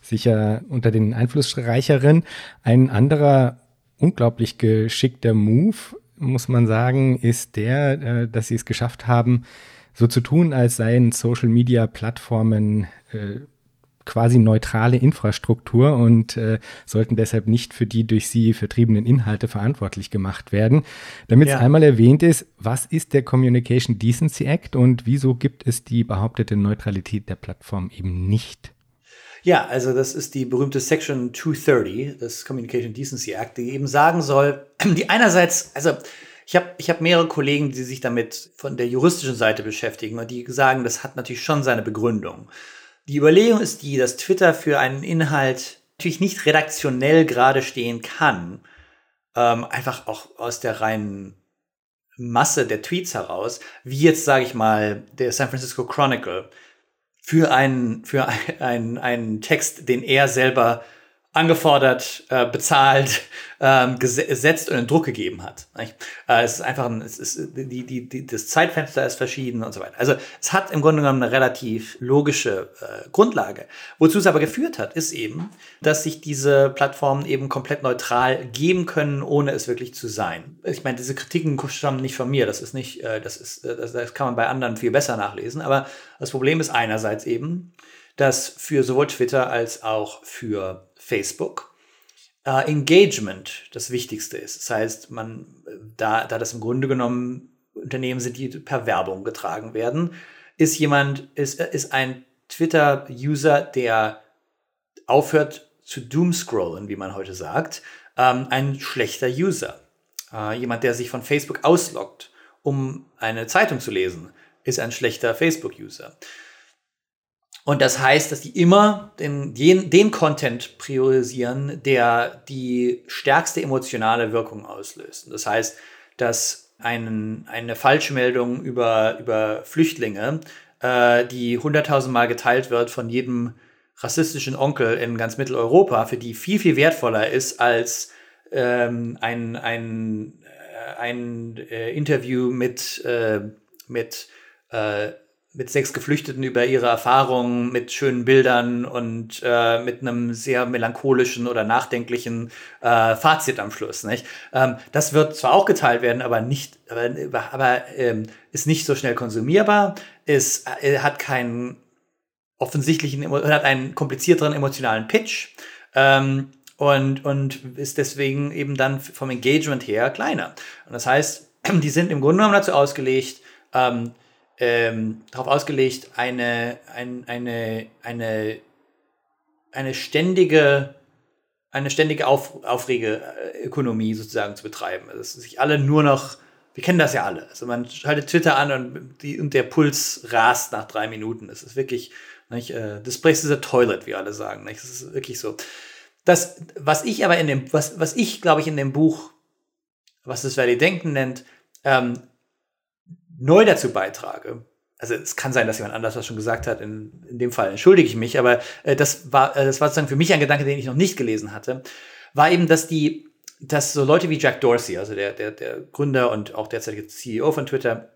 sicher unter den einflussreicheren. Ein anderer unglaublich geschickter Move, muss man sagen, ist der, äh, dass sie es geschafft haben, so zu tun, als seien Social-Media-Plattformen äh, quasi neutrale Infrastruktur und äh, sollten deshalb nicht für die durch sie vertriebenen Inhalte verantwortlich gemacht werden. Damit es einmal erwähnt ist, was ist der Communication Decency Act und wieso gibt es die behauptete Neutralität der Plattform eben nicht? Ja, also das ist die berühmte Section 230 des Communication Decency Act, die eben sagen soll, die einerseits, also ich habe ich hab mehrere Kollegen, die sich damit von der juristischen Seite beschäftigen und die sagen, das hat natürlich schon seine Begründung. Die Überlegung ist die, dass Twitter für einen Inhalt natürlich nicht redaktionell gerade stehen kann, ähm, einfach auch aus der reinen Masse der Tweets heraus, wie jetzt sage ich mal der San Francisco Chronicle. Für einen für einen, einen Text, den er selber angefordert, äh, bezahlt, ähm, gesetzt und in Druck gegeben hat. Äh, es ist einfach, ein, es ist, die, die, die, das Zeitfenster ist verschieden und so weiter. Also es hat im Grunde genommen eine relativ logische äh, Grundlage. Wozu es aber geführt hat, ist eben, dass sich diese Plattformen eben komplett neutral geben können, ohne es wirklich zu sein. Ich meine, diese Kritiken stammen nicht von mir. Das ist nicht, äh, das ist, äh, das, das kann man bei anderen viel besser nachlesen. Aber das Problem ist einerseits eben, dass für sowohl Twitter als auch für Facebook äh, Engagement das Wichtigste ist. Das heißt, man, da, da das im Grunde genommen Unternehmen sind, die per Werbung getragen werden, ist jemand, ist, ist ein Twitter-User, der aufhört zu doomscrollen, wie man heute sagt, ähm, ein schlechter User. Äh, jemand, der sich von Facebook ausloggt, um eine Zeitung zu lesen, ist ein schlechter Facebook-User. Und das heißt, dass die immer den, den, den Content priorisieren, der die stärkste emotionale Wirkung auslöst. Das heißt, dass einen, eine Falschmeldung über, über Flüchtlinge, äh, die hunderttausendmal geteilt wird von jedem rassistischen Onkel in ganz Mitteleuropa, für die viel, viel wertvoller ist als ähm, ein, ein, äh, ein äh, Interview mit, äh, mit äh, mit sechs Geflüchteten über ihre Erfahrungen mit schönen Bildern und äh, mit einem sehr melancholischen oder nachdenklichen äh, Fazit am Schluss. Nicht? Ähm, das wird zwar auch geteilt werden, aber nicht, aber, aber ähm, ist nicht so schnell konsumierbar, ist, äh, hat keinen offensichtlichen, hat einen komplizierteren emotionalen Pitch. Ähm, und, und ist deswegen eben dann vom Engagement her kleiner. Und das heißt, die sind im Grunde genommen dazu ausgelegt, ähm, ähm, darauf ausgelegt, eine, ein, eine, eine, eine ständige, eine ständige Auf, Aufregeökonomie sozusagen zu betreiben. Also, sich alle nur noch, wir kennen das ja alle. Also man schaltet Twitter an und, die, und der Puls rast nach drei Minuten. Das ist wirklich, nicht, äh, this place is a toilet, wie alle sagen. Nicht? Das ist wirklich so. Das, was ich aber in dem, was, was ich, glaube ich, in dem Buch, was das Valley Denken nennt, ähm, neu dazu beitrage, also es kann sein, dass jemand anders das schon gesagt hat, in, in dem Fall entschuldige ich mich, aber äh, das, war, äh, das war sozusagen für mich ein Gedanke, den ich noch nicht gelesen hatte, war eben, dass die, dass so Leute wie Jack Dorsey, also der, der, der Gründer und auch derzeitige CEO von Twitter,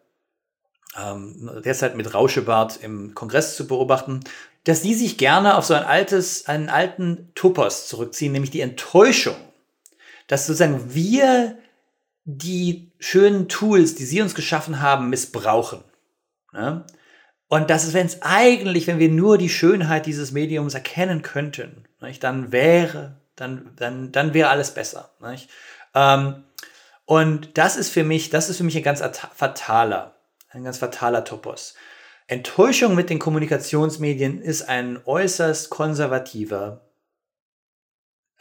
ähm, derzeit mit Rauschebart im Kongress zu beobachten, dass die sich gerne auf so ein altes, einen alten Topos zurückziehen, nämlich die Enttäuschung, dass sozusagen wir die schönen Tools, die sie uns geschaffen haben, missbrauchen. Ne? Und das ist, wenn es eigentlich, wenn wir nur die Schönheit dieses Mediums erkennen könnten, nicht? dann wäre, dann, dann, dann wäre alles besser. Ähm, und das ist für mich, das ist für mich ein ganz fataler, ein ganz fataler Topos. Enttäuschung mit den Kommunikationsmedien ist ein äußerst konservativer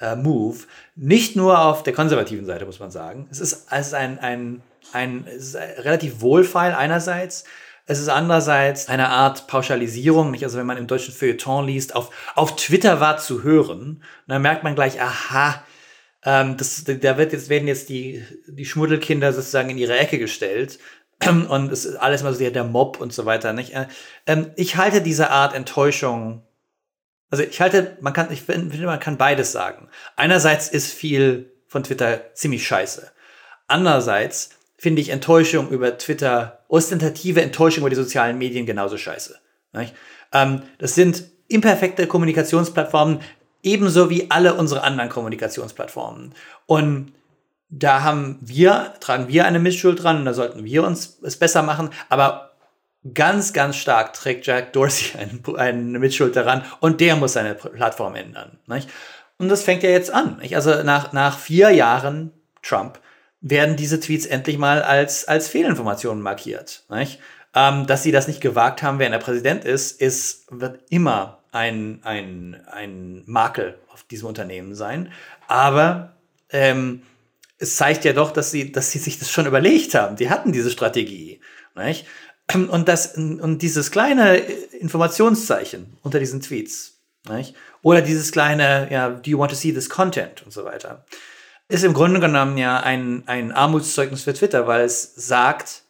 äh, Move. Nicht nur auf der konservativen Seite, muss man sagen. Es ist, es ist ein, ein, ein, es ist relativ wohlfeil einerseits. Es ist andererseits eine Art Pauschalisierung, nicht? Also wenn man im deutschen Feuilleton liest, auf, auf Twitter war zu hören, dann merkt man gleich, aha, ähm, das, da wird jetzt, werden jetzt die, die Schmuddelkinder sozusagen in ihre Ecke gestellt. Und es ist alles mal so der, Mob und so weiter, nicht? Äh, ähm, ich halte diese Art Enttäuschung, also ich halte, man kann, ich finde, man kann beides sagen. Einerseits ist viel von Twitter ziemlich scheiße. Andererseits finde ich Enttäuschung über Twitter, ostentative Enttäuschung über die sozialen Medien genauso scheiße. Ähm, das sind imperfekte Kommunikationsplattformen, ebenso wie alle unsere anderen Kommunikationsplattformen. Und da haben wir, tragen wir eine Missschuld dran und da sollten wir uns es besser machen. Aber ganz, ganz stark trägt Jack Dorsey eine Mitschuld daran und der muss seine Plattform ändern. Nicht? Und das fängt ja jetzt an. Nicht? Also nach, nach vier Jahren Trump werden diese Tweets endlich mal als, als Fehlinformationen markiert. Ähm, dass sie das nicht gewagt haben, während er Präsident ist, ist, wird immer ein, ein, ein Makel auf diesem Unternehmen sein. Aber ähm, es zeigt ja doch, dass sie, dass sie sich das schon überlegt haben. Die hatten diese Strategie. Nicht? Und, das, und dieses kleine Informationszeichen unter diesen Tweets, nicht? oder dieses kleine, ja, do you want to see this content und so weiter, ist im Grunde genommen ja ein, ein Armutszeugnis für Twitter, weil es sagt,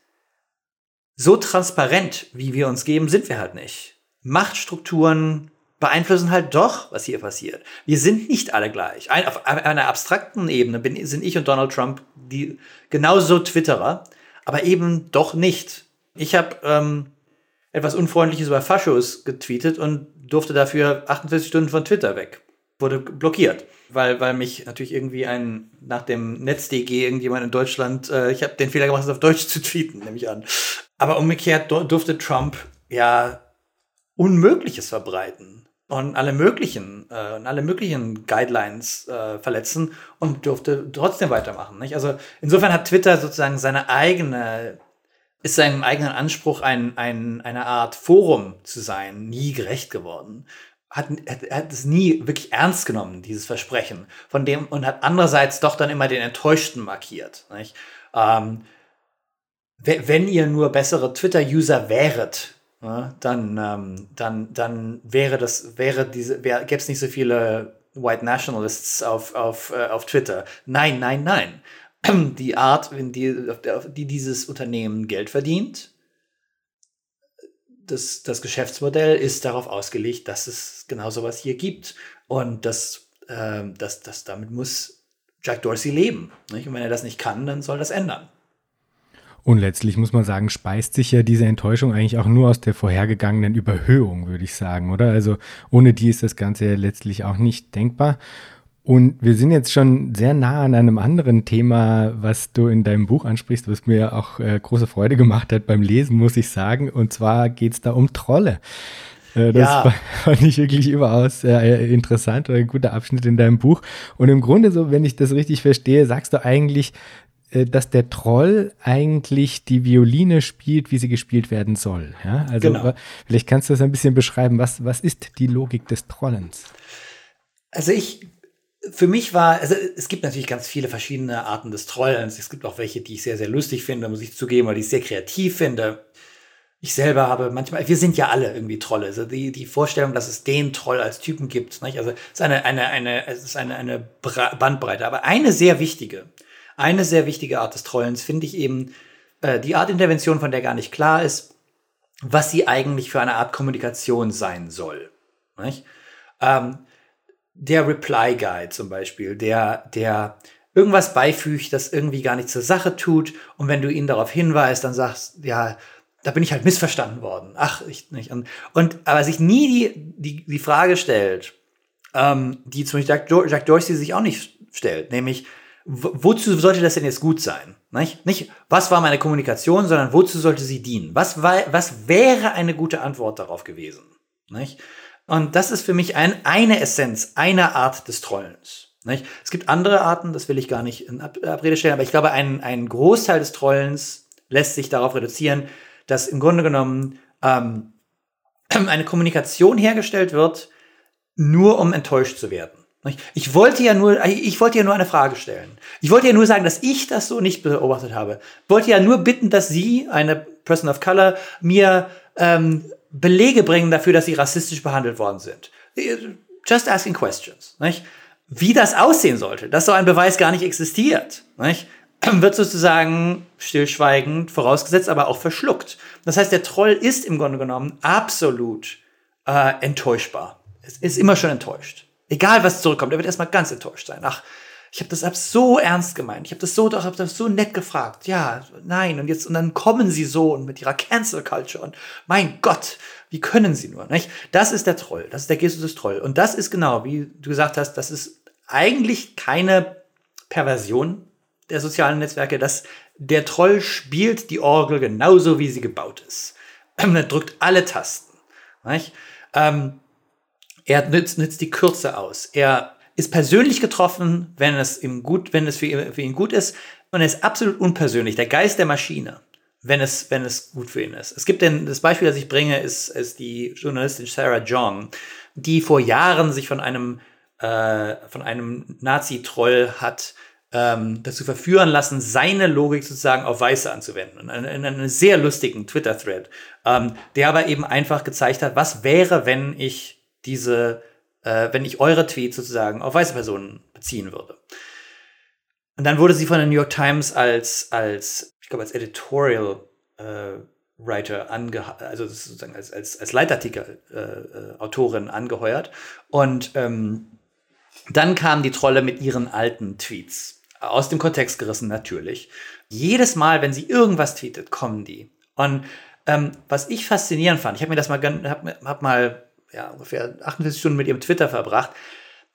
so transparent, wie wir uns geben, sind wir halt nicht. Machtstrukturen beeinflussen halt doch, was hier passiert. Wir sind nicht alle gleich. Ein, auf einer abstrakten Ebene bin, sind ich und Donald Trump die genauso Twitterer, aber eben doch nicht. Ich habe ähm, etwas Unfreundliches über Faschos getweetet und durfte dafür 48 Stunden von Twitter weg. Wurde blockiert weil, weil mich natürlich irgendwie ein, nach dem NetzDG irgendjemand in Deutschland, äh, ich habe den Fehler gemacht, es auf Deutsch zu tweeten, nehme ich an. Aber umgekehrt durfte Trump ja Unmögliches verbreiten und alle möglichen äh, und alle möglichen Guidelines äh, verletzen und durfte trotzdem weitermachen. Nicht? Also insofern hat Twitter sozusagen seine eigene ist seinem eigenen Anspruch, ein, ein, eine Art Forum zu sein, nie gerecht geworden hat, hat, hat es nie wirklich ernst genommen, dieses Versprechen von dem und hat andererseits doch dann immer den Enttäuschten markiert. Ähm, wenn ihr nur bessere Twitter-User wäret, ja, dann, ähm, dann, dann wäre das, wäre diese, wär, gäbe es nicht so viele White Nationalists auf, auf, äh, auf Twitter. Nein, nein, nein. Die Art, in die, auf die dieses Unternehmen Geld verdient, das, das Geschäftsmodell ist darauf ausgelegt, dass es genau sowas hier gibt. Und das, äh, das, das, damit muss Jack Dorsey leben. Nicht? Und wenn er das nicht kann, dann soll das ändern. Und letztlich muss man sagen, speist sich ja diese Enttäuschung eigentlich auch nur aus der vorhergegangenen Überhöhung, würde ich sagen, oder? Also ohne die ist das Ganze ja letztlich auch nicht denkbar. Und wir sind jetzt schon sehr nah an einem anderen Thema, was du in deinem Buch ansprichst, was mir auch äh, große Freude gemacht hat beim Lesen, muss ich sagen. Und zwar geht es da um Trolle. Äh, das ja. fand ich wirklich überaus äh, interessant oder ein guter Abschnitt in deinem Buch. Und im Grunde, so, wenn ich das richtig verstehe, sagst du eigentlich, äh, dass der Troll eigentlich die Violine spielt, wie sie gespielt werden soll. Ja? Also genau. vielleicht kannst du das ein bisschen beschreiben. Was, was ist die Logik des Trollens? Also ich für mich war, also es gibt natürlich ganz viele verschiedene Arten des Trollens. Es gibt auch welche, die ich sehr, sehr lustig finde, muss ich zugeben, oder die ich sehr kreativ finde. Ich selber habe manchmal, wir sind ja alle irgendwie Trolle. Also die, die Vorstellung, dass es den Troll als Typen gibt, nicht? also es ist eine, eine, eine, es ist eine, eine Bandbreite. Aber eine sehr wichtige, eine sehr wichtige Art des Trollens finde ich eben äh, die Art Intervention, von der gar nicht klar ist, was sie eigentlich für eine Art Kommunikation sein soll. Nicht? Ähm, der Reply Guide zum Beispiel, der, der irgendwas beifügt, das irgendwie gar nichts zur Sache tut. Und wenn du ihn darauf hinweist, dann sagst, ja, da bin ich halt missverstanden worden. Ach, ich nicht. Und, und aber sich nie die, die, die Frage stellt, ähm, die zum Beispiel Jack, Jack Dorsey sich auch nicht stellt, nämlich, wozu sollte das denn jetzt gut sein? Nicht? nicht, was war meine Kommunikation, sondern wozu sollte sie dienen? Was, war, was wäre eine gute Antwort darauf gewesen? Nicht? Und das ist für mich ein, eine Essenz, eine Art des Trollens. Nicht? Es gibt andere Arten, das will ich gar nicht in Abrede stellen, aber ich glaube, ein, ein Großteil des Trollens lässt sich darauf reduzieren, dass im Grunde genommen ähm, eine Kommunikation hergestellt wird, nur um enttäuscht zu werden. Ich wollte ja nur, ich wollte ja nur eine Frage stellen. Ich wollte ja nur sagen, dass ich das so nicht beobachtet habe. Ich wollte ja nur bitten, dass Sie eine Person of Color mir ähm, Belege bringen dafür, dass sie rassistisch behandelt worden sind. Just asking questions. Nicht? Wie das aussehen sollte, dass so ein Beweis gar nicht existiert, nicht? wird sozusagen stillschweigend vorausgesetzt, aber auch verschluckt. Das heißt, der Troll ist im Grunde genommen absolut äh, enttäuschbar. Es ist immer schon enttäuscht. Egal, was zurückkommt, er wird erstmal ganz enttäuscht sein. Ach, ich habe das ab so ernst gemeint. Ich habe das so, doch, hab das so nett gefragt. Ja, nein. Und jetzt, und dann kommen sie so und mit ihrer Cancel Culture und mein Gott, wie können sie nur, nicht? Das ist der Troll. Das ist der Jesus des Troll. Und das ist genau, wie du gesagt hast, das ist eigentlich keine Perversion der sozialen Netzwerke. Das, der Troll spielt die Orgel genauso, wie sie gebaut ist. er drückt alle Tasten. Nicht? Ähm, er nützt, nützt die Kürze aus. Er ist persönlich getroffen, wenn es ihm gut, wenn es für ihn, für ihn gut ist. Und er ist absolut unpersönlich. Der Geist der Maschine wenn es, wenn es gut für ihn ist. Es gibt denn, das Beispiel, das ich bringe, ist, ist die Journalistin Sarah Jong, die vor Jahren sich von einem, äh, von einem Nazi-Troll hat ähm, dazu verführen lassen, seine Logik sozusagen auf Weiße anzuwenden. In, in einem sehr lustigen Twitter-Thread, ähm, der aber eben einfach gezeigt hat, was wäre, wenn ich diese, äh, wenn ich eure Tweets sozusagen auf weiße Personen beziehen würde. Und dann wurde sie von der New York Times als, als ich glaube, als Editorial äh, Writer angeheuert, also sozusagen als, als, als Leitartikel-Autorin äh, äh angeheuert. Und ähm, dann kamen die Trolle mit ihren alten Tweets. Aus dem Kontext gerissen natürlich. Jedes Mal, wenn sie irgendwas tweetet, kommen die. Und ähm, was ich faszinierend fand, ich habe mir das mal, hab, hab mal ja, ungefähr 48 Stunden mit ihrem Twitter verbracht,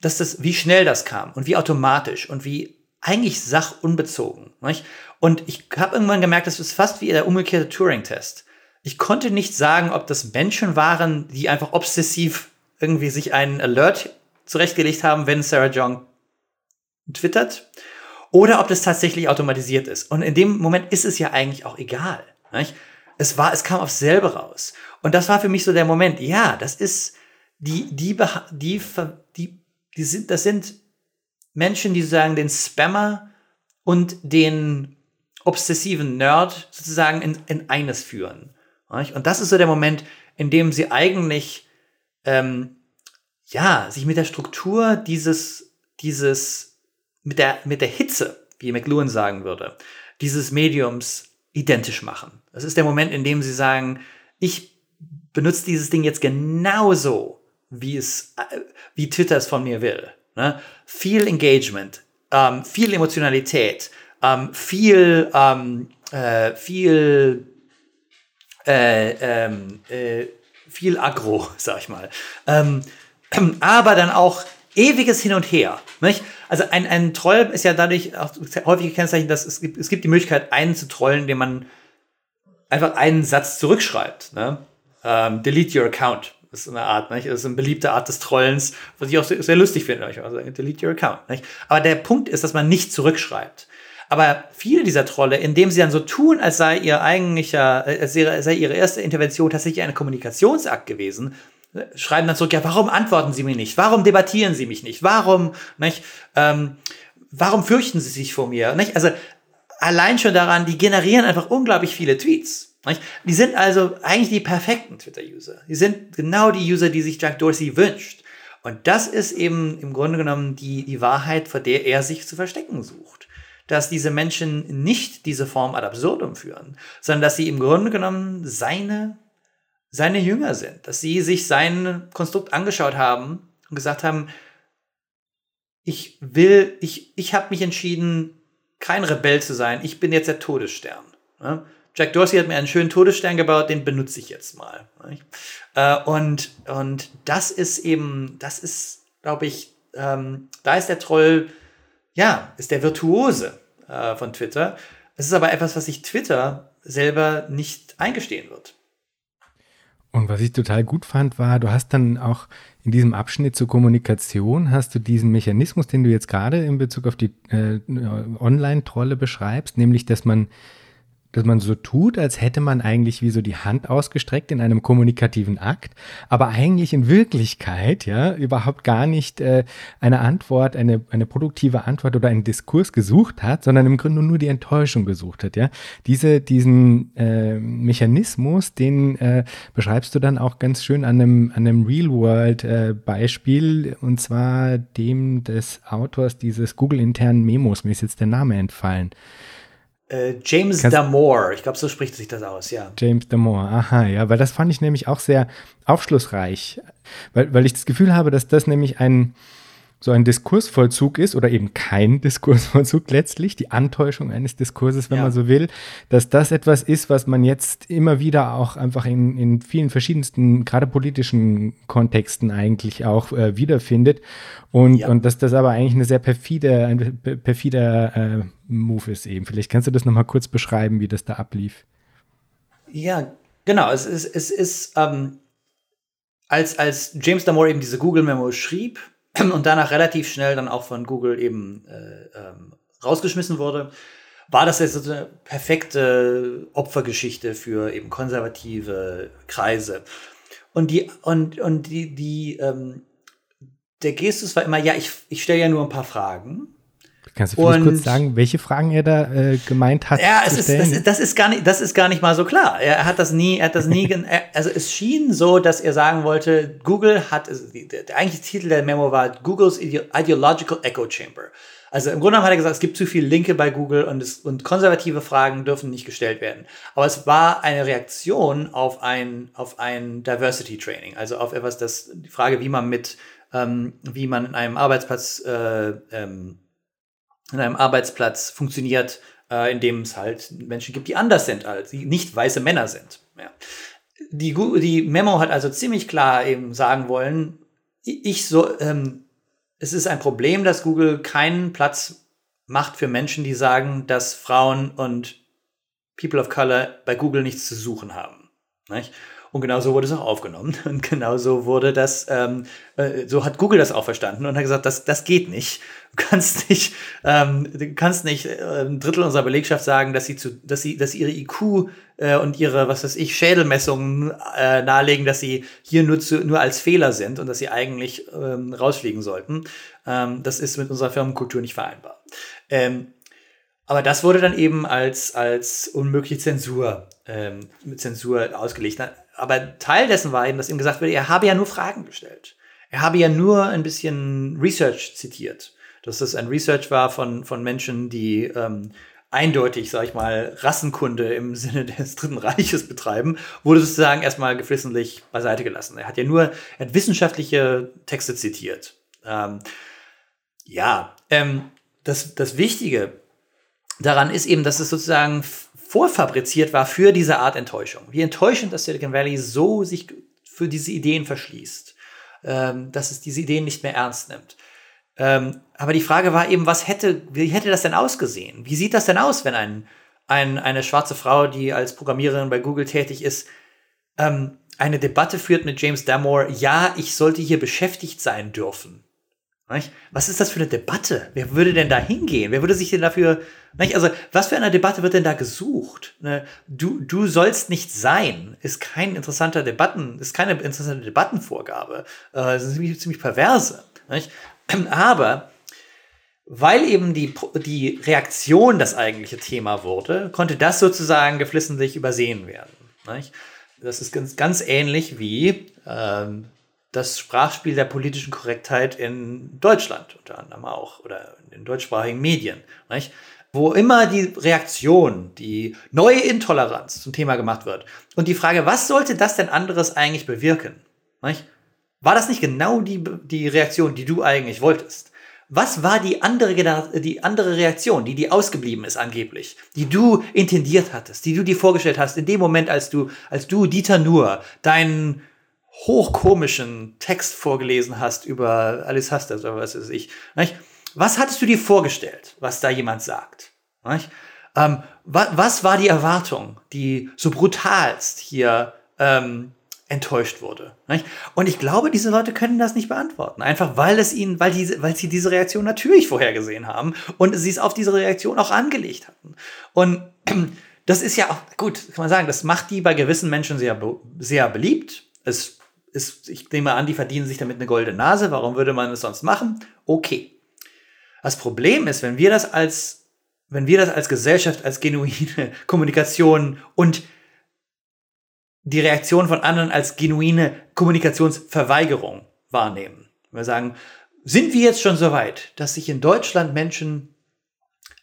dass das, wie schnell das kam und wie automatisch und wie eigentlich sachunbezogen. Nicht? Und ich habe irgendwann gemerkt, das ist fast wie der umgekehrte Turing-Test. Ich konnte nicht sagen, ob das Menschen waren, die einfach obsessiv irgendwie sich einen Alert zurechtgelegt haben, wenn Sarah Jong twittert, oder ob das tatsächlich automatisiert ist. Und in dem Moment ist es ja eigentlich auch egal. Nicht? Es war, es kam aufs selbe raus. Und das war für mich so der Moment. Ja, das ist die, die, die, die, die sind, das sind Menschen, die sozusagen den Spammer und den obsessiven Nerd sozusagen in, in eines führen. Und das ist so der Moment, in dem sie eigentlich ähm, ja sich mit der Struktur dieses dieses mit der mit der Hitze, wie McLuhan sagen würde, dieses Mediums identisch machen. Das ist der Moment, in dem sie sagen, ich benutze dieses Ding jetzt genauso, wie es äh, wie Twitter es von mir will. Ne? Viel Engagement, ähm, viel Emotionalität, ähm, viel, ähm, äh, viel, äh, ähm, äh, viel Agro, sag ich mal. Ähm, aber dann auch ewiges Hin und Her. Nicht? Also ein, ein Troll ist ja dadurch auch häufig gekennzeichnet, dass es gibt, es gibt die Möglichkeit, einen zu trollen, indem man einfach einen Satz zurückschreibt. Ne? Ähm, delete your account. Das ist eine Art, nicht? Das ist eine beliebte Art des Trollens, was ich auch sehr, sehr lustig finde. Also, delete your account. Nicht? Aber der Punkt ist, dass man nicht zurückschreibt. Aber viele dieser Trolle, indem sie dann so tun, als sei ihr eigentlicher, als sei ihre erste Intervention tatsächlich ein Kommunikationsakt gewesen, schreiben dann zurück, ja, warum antworten Sie mir nicht? Warum debattieren Sie mich nicht? Warum, nicht? Ähm, warum fürchten Sie sich vor mir? Nicht? Also allein schon daran, die generieren einfach unglaublich viele Tweets. Die sind also eigentlich die perfekten Twitter-User. Die sind genau die User, die sich Jack Dorsey wünscht. Und das ist eben im Grunde genommen die, die Wahrheit, vor der er sich zu verstecken sucht. Dass diese Menschen nicht diese Form ad absurdum führen, sondern dass sie im Grunde genommen seine, seine Jünger sind. Dass sie sich sein Konstrukt angeschaut haben und gesagt haben, ich will, ich, ich habe mich entschieden, kein Rebell zu sein. Ich bin jetzt der Todesstern. Jack Dorsey hat mir einen schönen Todesstern gebaut, den benutze ich jetzt mal. Äh, und, und das ist eben, das ist, glaube ich, ähm, da ist der Troll, ja, ist der Virtuose äh, von Twitter. Es ist aber etwas, was sich Twitter selber nicht eingestehen wird. Und was ich total gut fand, war, du hast dann auch in diesem Abschnitt zur Kommunikation, hast du diesen Mechanismus, den du jetzt gerade in Bezug auf die äh, Online-Trolle beschreibst, nämlich, dass man dass man so tut, als hätte man eigentlich wie so die Hand ausgestreckt in einem kommunikativen Akt, aber eigentlich in Wirklichkeit ja überhaupt gar nicht äh, eine Antwort, eine, eine produktive Antwort oder einen Diskurs gesucht hat, sondern im Grunde nur die Enttäuschung gesucht hat. Ja, diese diesen äh, Mechanismus, den äh, beschreibst du dann auch ganz schön an einem an einem Real World äh, Beispiel und zwar dem des Autors dieses Google internen Memos. Mir ist jetzt der Name entfallen. Äh, James Kannst Damore, ich glaube, so spricht sich das aus, ja. James Damore, aha, ja, weil das fand ich nämlich auch sehr aufschlussreich, weil, weil ich das Gefühl habe, dass das nämlich ein, so ein Diskursvollzug ist oder eben kein Diskursvollzug letztlich, die Antäuschung eines Diskurses, wenn ja. man so will, dass das etwas ist, was man jetzt immer wieder auch einfach in, in vielen verschiedensten, gerade politischen Kontexten eigentlich auch äh, wiederfindet und, ja. und dass das aber eigentlich eine sehr perfide, ein perfider äh, Move ist eben. Vielleicht kannst du das nochmal kurz beschreiben, wie das da ablief. Ja, genau. Es ist, es ist ähm, als, als James Damore eben diese Google-Memo schrieb, und danach relativ schnell dann auch von Google eben äh, ähm, rausgeschmissen wurde, war das jetzt eine perfekte Opfergeschichte für eben konservative Kreise. Und die, und, und die, die, ähm, der Gestus war immer, ja, ich, ich stelle ja nur ein paar Fragen. Kannst du vielleicht und, kurz sagen, welche Fragen er da äh, gemeint hat? Ja, es ist, das, das, ist gar nicht, das ist gar nicht mal so klar. Er hat das nie, er hat das nie, also es schien so, dass er sagen wollte, Google hat, also der eigentliche Titel der Memo war Googles Ideological Echo Chamber. Also im Grunde genommen hat er gesagt, es gibt zu viele Linke bei Google und, es, und konservative Fragen dürfen nicht gestellt werden. Aber es war eine Reaktion auf ein, auf ein Diversity Training, also auf etwas, das die Frage, wie man mit, ähm, wie man in einem Arbeitsplatz äh, ähm, in einem Arbeitsplatz funktioniert, äh, in dem es halt Menschen gibt, die anders sind, als die nicht weiße Männer sind. Ja. Die, die Memo hat also ziemlich klar eben sagen wollen, ich so, ähm, es ist ein Problem, dass Google keinen Platz macht für Menschen, die sagen, dass Frauen und People of Color bei Google nichts zu suchen haben. Nicht? Und genau so wurde es auch aufgenommen. Und genau so wurde das, ähm, äh, so hat Google das auch verstanden und hat gesagt, das, das geht nicht. Du kannst nicht, ähm, du kannst nicht äh, ein Drittel unserer Belegschaft sagen, dass sie zu, dass sie, dass ihre IQ äh, und ihre, was weiß ich, Schädelmessungen äh, nahelegen, dass sie hier nur zu, nur als Fehler sind und dass sie eigentlich ähm, rausfliegen sollten. Ähm, das ist mit unserer Firmenkultur nicht vereinbar. Ähm, aber das wurde dann eben als, als unmögliche Zensur, ähm, Zensur ausgelegt aber Teil dessen war eben, dass ihm gesagt wurde, er habe ja nur Fragen gestellt. Er habe ja nur ein bisschen Research zitiert. Dass das ein Research war von, von Menschen, die ähm, eindeutig, sag ich mal, Rassenkunde im Sinne des Dritten Reiches betreiben, wurde sozusagen erstmal geflissentlich beiseite gelassen. Er hat ja nur, er hat wissenschaftliche Texte zitiert. Ähm, ja, ähm, das, das Wichtige daran ist eben, dass es sozusagen vorfabriziert war für diese Art Enttäuschung. Wie enttäuschend, dass Silicon Valley so sich für diese Ideen verschließt, ähm, dass es diese Ideen nicht mehr ernst nimmt. Ähm, aber die Frage war eben, was hätte, wie hätte das denn ausgesehen? Wie sieht das denn aus, wenn ein, ein, eine schwarze Frau, die als Programmiererin bei Google tätig ist, ähm, eine Debatte führt mit James Damore, ja, ich sollte hier beschäftigt sein dürfen. Was ist das für eine Debatte? Wer würde denn da hingehen? Wer würde sich denn dafür, also was für eine Debatte wird denn da gesucht? Ne, du, du sollst nicht sein, ist kein interessanter Debatten, ist keine interessante Debattenvorgabe. Äh, das ist ziemlich, ziemlich perverse. Aber weil eben die, die Reaktion das eigentliche Thema wurde, konnte das sozusagen geflissentlich übersehen werden. Das ist ganz, ganz ähnlich wie ähm, das Sprachspiel der politischen Korrektheit in Deutschland unter anderem auch oder in deutschsprachigen Medien. Nicht? Wo immer die Reaktion, die neue Intoleranz zum Thema gemacht wird. Und die Frage, was sollte das denn anderes eigentlich bewirken? Nicht? War das nicht genau die, die Reaktion, die du eigentlich wolltest? Was war die andere, die andere Reaktion, die die ausgeblieben ist angeblich, die du intendiert hattest, die du dir vorgestellt hast in dem Moment, als du, als du Dieter Nuhr deinen hochkomischen Text vorgelesen hast über Alice Hastert oder was weiß ich. Nicht? Was hattest du dir vorgestellt, was da jemand sagt? Ähm, wa was war die Erwartung, die so brutalst hier ähm, enttäuscht wurde? Nicht? Und ich glaube, diese Leute können das nicht beantworten. Einfach weil es ihnen, weil, diese, weil sie diese Reaktion natürlich vorhergesehen haben und sie es auf diese Reaktion auch angelegt hatten. Und das ist ja auch, gut, kann man sagen, das macht die bei gewissen Menschen sehr, sehr beliebt. Es ist, ich nehme an, die verdienen sich damit eine goldene Nase. Warum würde man es sonst machen? Okay. Das Problem ist, wenn wir das als, wenn wir das als Gesellschaft, als genuine Kommunikation und die Reaktion von anderen als genuine Kommunikationsverweigerung wahrnehmen. Wir sagen, sind wir jetzt schon so weit, dass sich in Deutschland Menschen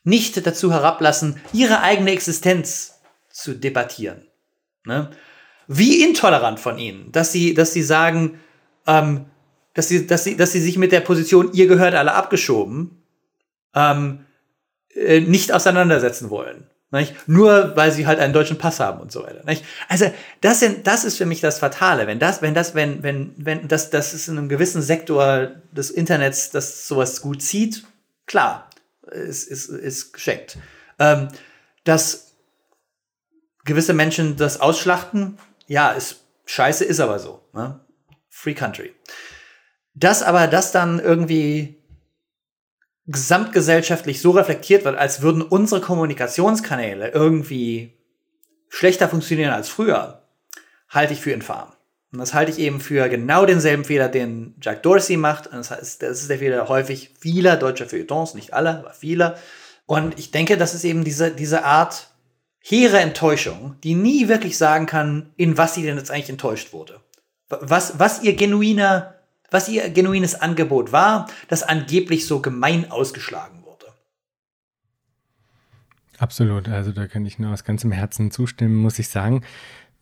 nicht dazu herablassen, ihre eigene Existenz zu debattieren? Ne? Wie intolerant von ihnen, dass sie, dass sie sagen, ähm, dass, sie, dass, sie, dass sie sich mit der Position, ihr gehört alle abgeschoben, ähm, äh, nicht auseinandersetzen wollen. Nicht? Nur weil sie halt einen deutschen Pass haben und so weiter. Nicht? Also das, sind, das ist für mich das Fatale. Wenn das, wenn das, wenn, wenn, wenn das, das ist in einem gewissen Sektor des Internets, das sowas gut zieht, klar, ist, ist, ist geschenkt. Ähm, dass gewisse Menschen das ausschlachten, ja, ist scheiße, ist aber so. Ne? Free Country. Das aber, das dann irgendwie gesamtgesellschaftlich so reflektiert wird, als würden unsere Kommunikationskanäle irgendwie schlechter funktionieren als früher, halte ich für infam. Und das halte ich eben für genau denselben Fehler, den Jack Dorsey macht. Und das heißt, das ist der Fehler häufig vieler deutscher Feuilletons, nicht alle, aber vieler. Und ich denke, das ist eben diese, diese Art hehre Enttäuschung, die nie wirklich sagen kann, in was sie denn jetzt eigentlich enttäuscht wurde. Was, was ihr genuiner was ihr genuines Angebot war, das angeblich so gemein ausgeschlagen wurde. Absolut, also da kann ich nur aus ganzem Herzen zustimmen, muss ich sagen.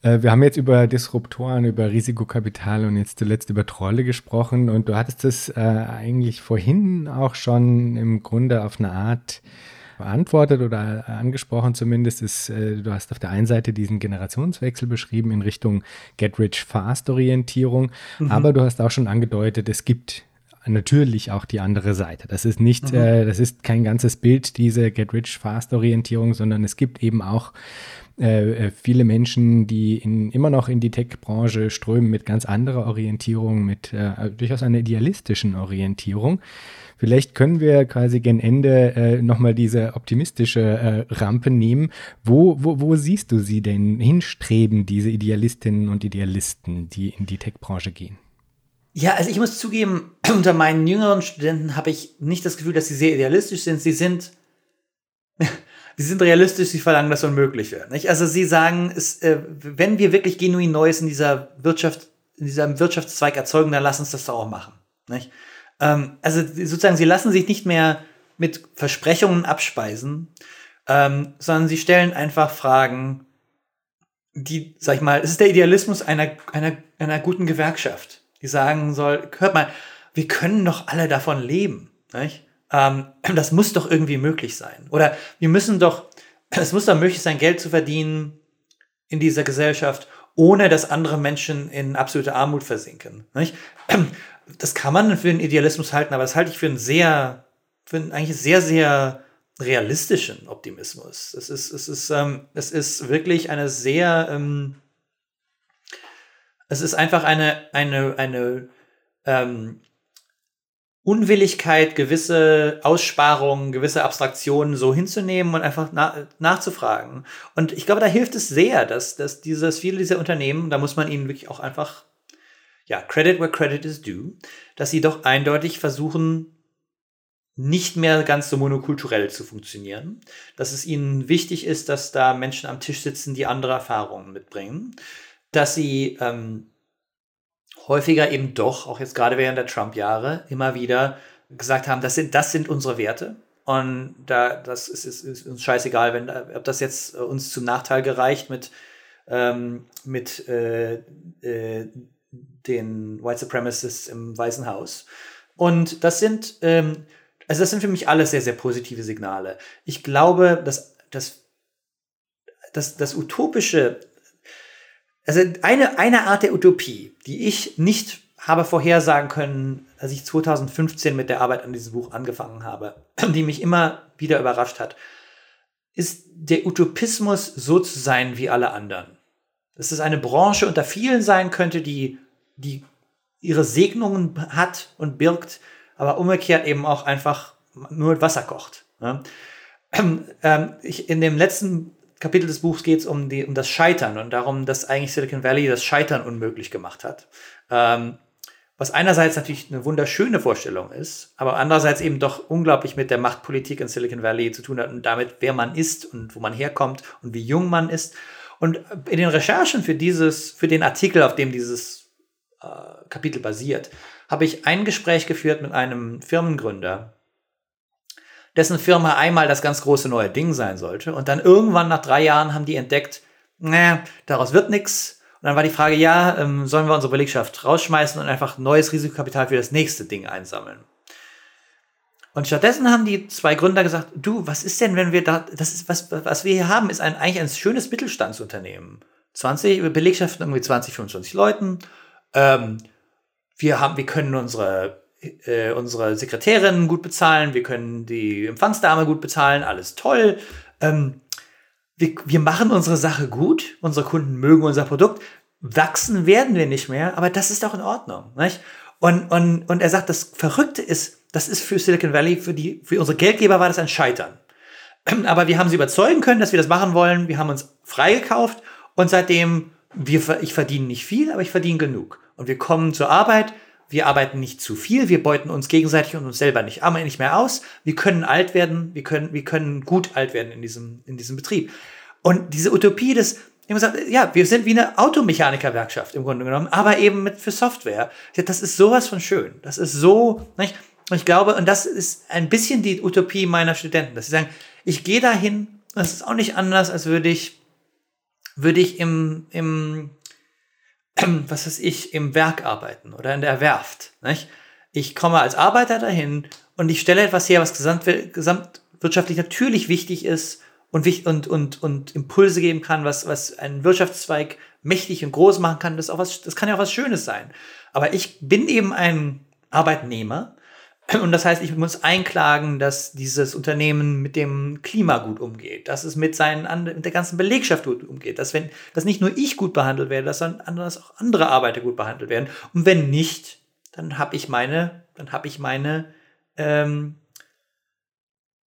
Äh, wir haben jetzt über Disruptoren, über Risikokapital und jetzt zuletzt über Trolle gesprochen und du hattest es äh, eigentlich vorhin auch schon im Grunde auf eine Art beantwortet oder angesprochen zumindest, ist, äh, du hast auf der einen Seite diesen Generationswechsel beschrieben in Richtung Get-Rich-Fast-Orientierung, mhm. aber du hast auch schon angedeutet, es gibt natürlich auch die andere Seite. Das ist nicht, mhm. äh, das ist kein ganzes Bild, diese Get-Rich-Fast-Orientierung, sondern es gibt eben auch äh, äh, viele Menschen, die in, immer noch in die Tech-Branche strömen mit ganz anderer Orientierung, mit äh, durchaus einer idealistischen Orientierung. Vielleicht können wir quasi gen Ende äh, nochmal diese optimistische äh, Rampe nehmen. Wo, wo, wo siehst du sie denn hinstreben, diese Idealistinnen und Idealisten, die in die Tech-Branche gehen? Ja, also ich muss zugeben, unter meinen jüngeren Studenten habe ich nicht das Gefühl, dass sie sehr idealistisch sind. Sie sind, sie sind realistisch, sie verlangen das Unmögliche. Nicht? Also sie sagen, es, äh, wenn wir wirklich genuin Neues in dieser Wirtschaft, in diesem Wirtschaftszweig erzeugen, dann lass uns das doch auch machen. Nicht? Ähm, also sozusagen, sie lassen sich nicht mehr mit Versprechungen abspeisen, ähm, sondern sie stellen einfach Fragen, die, sag ich mal, es ist der Idealismus einer, einer, einer guten Gewerkschaft. Die sagen soll, hört mal, wir können doch alle davon leben. Ähm, das muss doch irgendwie möglich sein. Oder wir müssen doch, es muss doch möglich sein, Geld zu verdienen in dieser Gesellschaft, ohne dass andere Menschen in absolute Armut versinken. Nicht? Das kann man für einen Idealismus halten, aber das halte ich für einen sehr, für einen eigentlich sehr, sehr realistischen Optimismus. Es ist, es ist, ähm, es ist wirklich eine sehr, ähm, es ist einfach eine, eine, eine ähm, Unwilligkeit, gewisse Aussparungen, gewisse Abstraktionen so hinzunehmen und einfach na nachzufragen. Und ich glaube, da hilft es sehr, dass, dass dieses, viele dieser Unternehmen, da muss man ihnen wirklich auch einfach ja, Credit where credit is due, dass sie doch eindeutig versuchen, nicht mehr ganz so monokulturell zu funktionieren, dass es ihnen wichtig ist, dass da Menschen am Tisch sitzen, die andere Erfahrungen mitbringen, dass sie ähm, häufiger eben doch, auch jetzt gerade während der Trump-Jahre, immer wieder gesagt haben, das sind, das sind unsere Werte. Und da, das ist, ist, ist uns scheißegal, wenn, ob das jetzt uns zum Nachteil gereicht mit, ähm, mit äh, äh, den White Supremacists im Weißen Haus. Und das sind, ähm, also das sind für mich alles sehr, sehr positive Signale. Ich glaube, dass das, das, das Utopische, also eine, eine Art der Utopie, die ich nicht habe vorhersagen können, als ich 2015 mit der Arbeit an diesem Buch angefangen habe, die mich immer wieder überrascht hat, ist der Utopismus so zu sein wie alle anderen. Dass es eine Branche unter vielen sein könnte, die die ihre Segnungen hat und birgt, aber umgekehrt eben auch einfach nur mit Wasser kocht. Ne? Ähm, ich, in dem letzten Kapitel des Buchs geht es um, um das Scheitern und darum, dass eigentlich Silicon Valley das Scheitern unmöglich gemacht hat. Ähm, was einerseits natürlich eine wunderschöne Vorstellung ist, aber andererseits eben doch unglaublich mit der Machtpolitik in Silicon Valley zu tun hat und damit, wer man ist und wo man herkommt und wie jung man ist. Und in den Recherchen für dieses, für den Artikel, auf dem dieses äh, Kapitel basiert, habe ich ein Gespräch geführt mit einem Firmengründer, dessen Firma einmal das ganz große neue Ding sein sollte. Und dann irgendwann nach drei Jahren haben die entdeckt, naja, daraus wird nichts und dann war die Frage, ja, ähm, sollen wir unsere Belegschaft rausschmeißen und einfach neues Risikokapital für das nächste Ding einsammeln? Und stattdessen haben die zwei Gründer gesagt, du, was ist denn, wenn wir da, das ist, was, was wir hier haben, ist ein, eigentlich ein schönes Mittelstandsunternehmen. 20 Belegschaften, irgendwie 20, 25 Leuten. Ähm, wir haben, wir können unsere, äh, unsere Sekretärin gut bezahlen, wir können die Empfangsdame gut bezahlen, alles toll. Ähm, wir, wir machen unsere Sache gut, unsere Kunden mögen unser Produkt, wachsen werden wir nicht mehr, aber das ist auch in Ordnung. Nicht? Und, und, und er sagt, das Verrückte ist, das ist für Silicon Valley, für, die, für unsere Geldgeber war das ein Scheitern. Aber wir haben sie überzeugen können, dass wir das machen wollen. Wir haben uns freigekauft und seitdem, wir, ich verdiene nicht viel, aber ich verdiene genug. Und wir kommen zur Arbeit, wir arbeiten nicht zu viel, wir beuten uns gegenseitig und uns selber nicht, nicht mehr aus. Wir können alt werden, wir können, wir können gut alt werden in diesem, in diesem Betrieb. Und diese Utopie des, gesagt, ja, wir sind wie eine Automechanikerwerkschaft im Grunde genommen, aber eben mit für Software. Das ist sowas von schön. Das ist so, nicht? Und ich glaube, und das ist ein bisschen die Utopie meiner Studenten, dass sie sagen, ich gehe dahin, das ist auch nicht anders, als würde ich, würde ich im, im, was weiß ich, im Werk arbeiten oder in der Werft. Nicht? Ich komme als Arbeiter dahin und ich stelle etwas her, was gesamt, gesamtwirtschaftlich natürlich wichtig ist und, und, und, und Impulse geben kann, was, was einen Wirtschaftszweig mächtig und groß machen kann, das, auch was, das kann ja auch was Schönes sein. Aber ich bin eben ein Arbeitnehmer und das heißt, ich muss einklagen, dass dieses Unternehmen mit dem Klima gut umgeht, dass es mit, seinen, mit der ganzen Belegschaft gut umgeht, dass, wenn, dass nicht nur ich gut behandelt werde, dass, dass auch andere Arbeiter gut behandelt werden. Und wenn nicht, dann habe ich meine, dann habe ich meine ähm,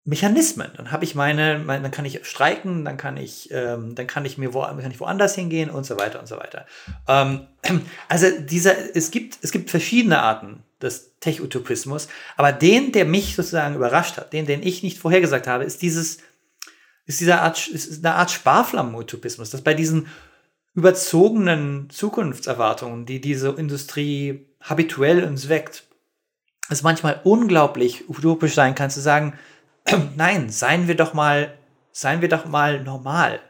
Mechanismen. Dann habe ich meine, meine, dann kann ich streiken, dann kann ich, ähm, dann kann ich mir wo, kann ich woanders hingehen und so weiter und so weiter. Ähm, also dieser, es gibt, es gibt verschiedene Arten des Tech-Utopismus, aber den, der mich sozusagen überrascht hat, den, den ich nicht vorhergesagt habe, ist dieses, ist dieser Art, ist eine Art Sparflammen-Utopismus, dass bei diesen überzogenen Zukunftserwartungen, die diese Industrie habituell uns weckt, es manchmal unglaublich utopisch sein kann, zu sagen, nein, seien wir doch mal, seien wir doch mal normal.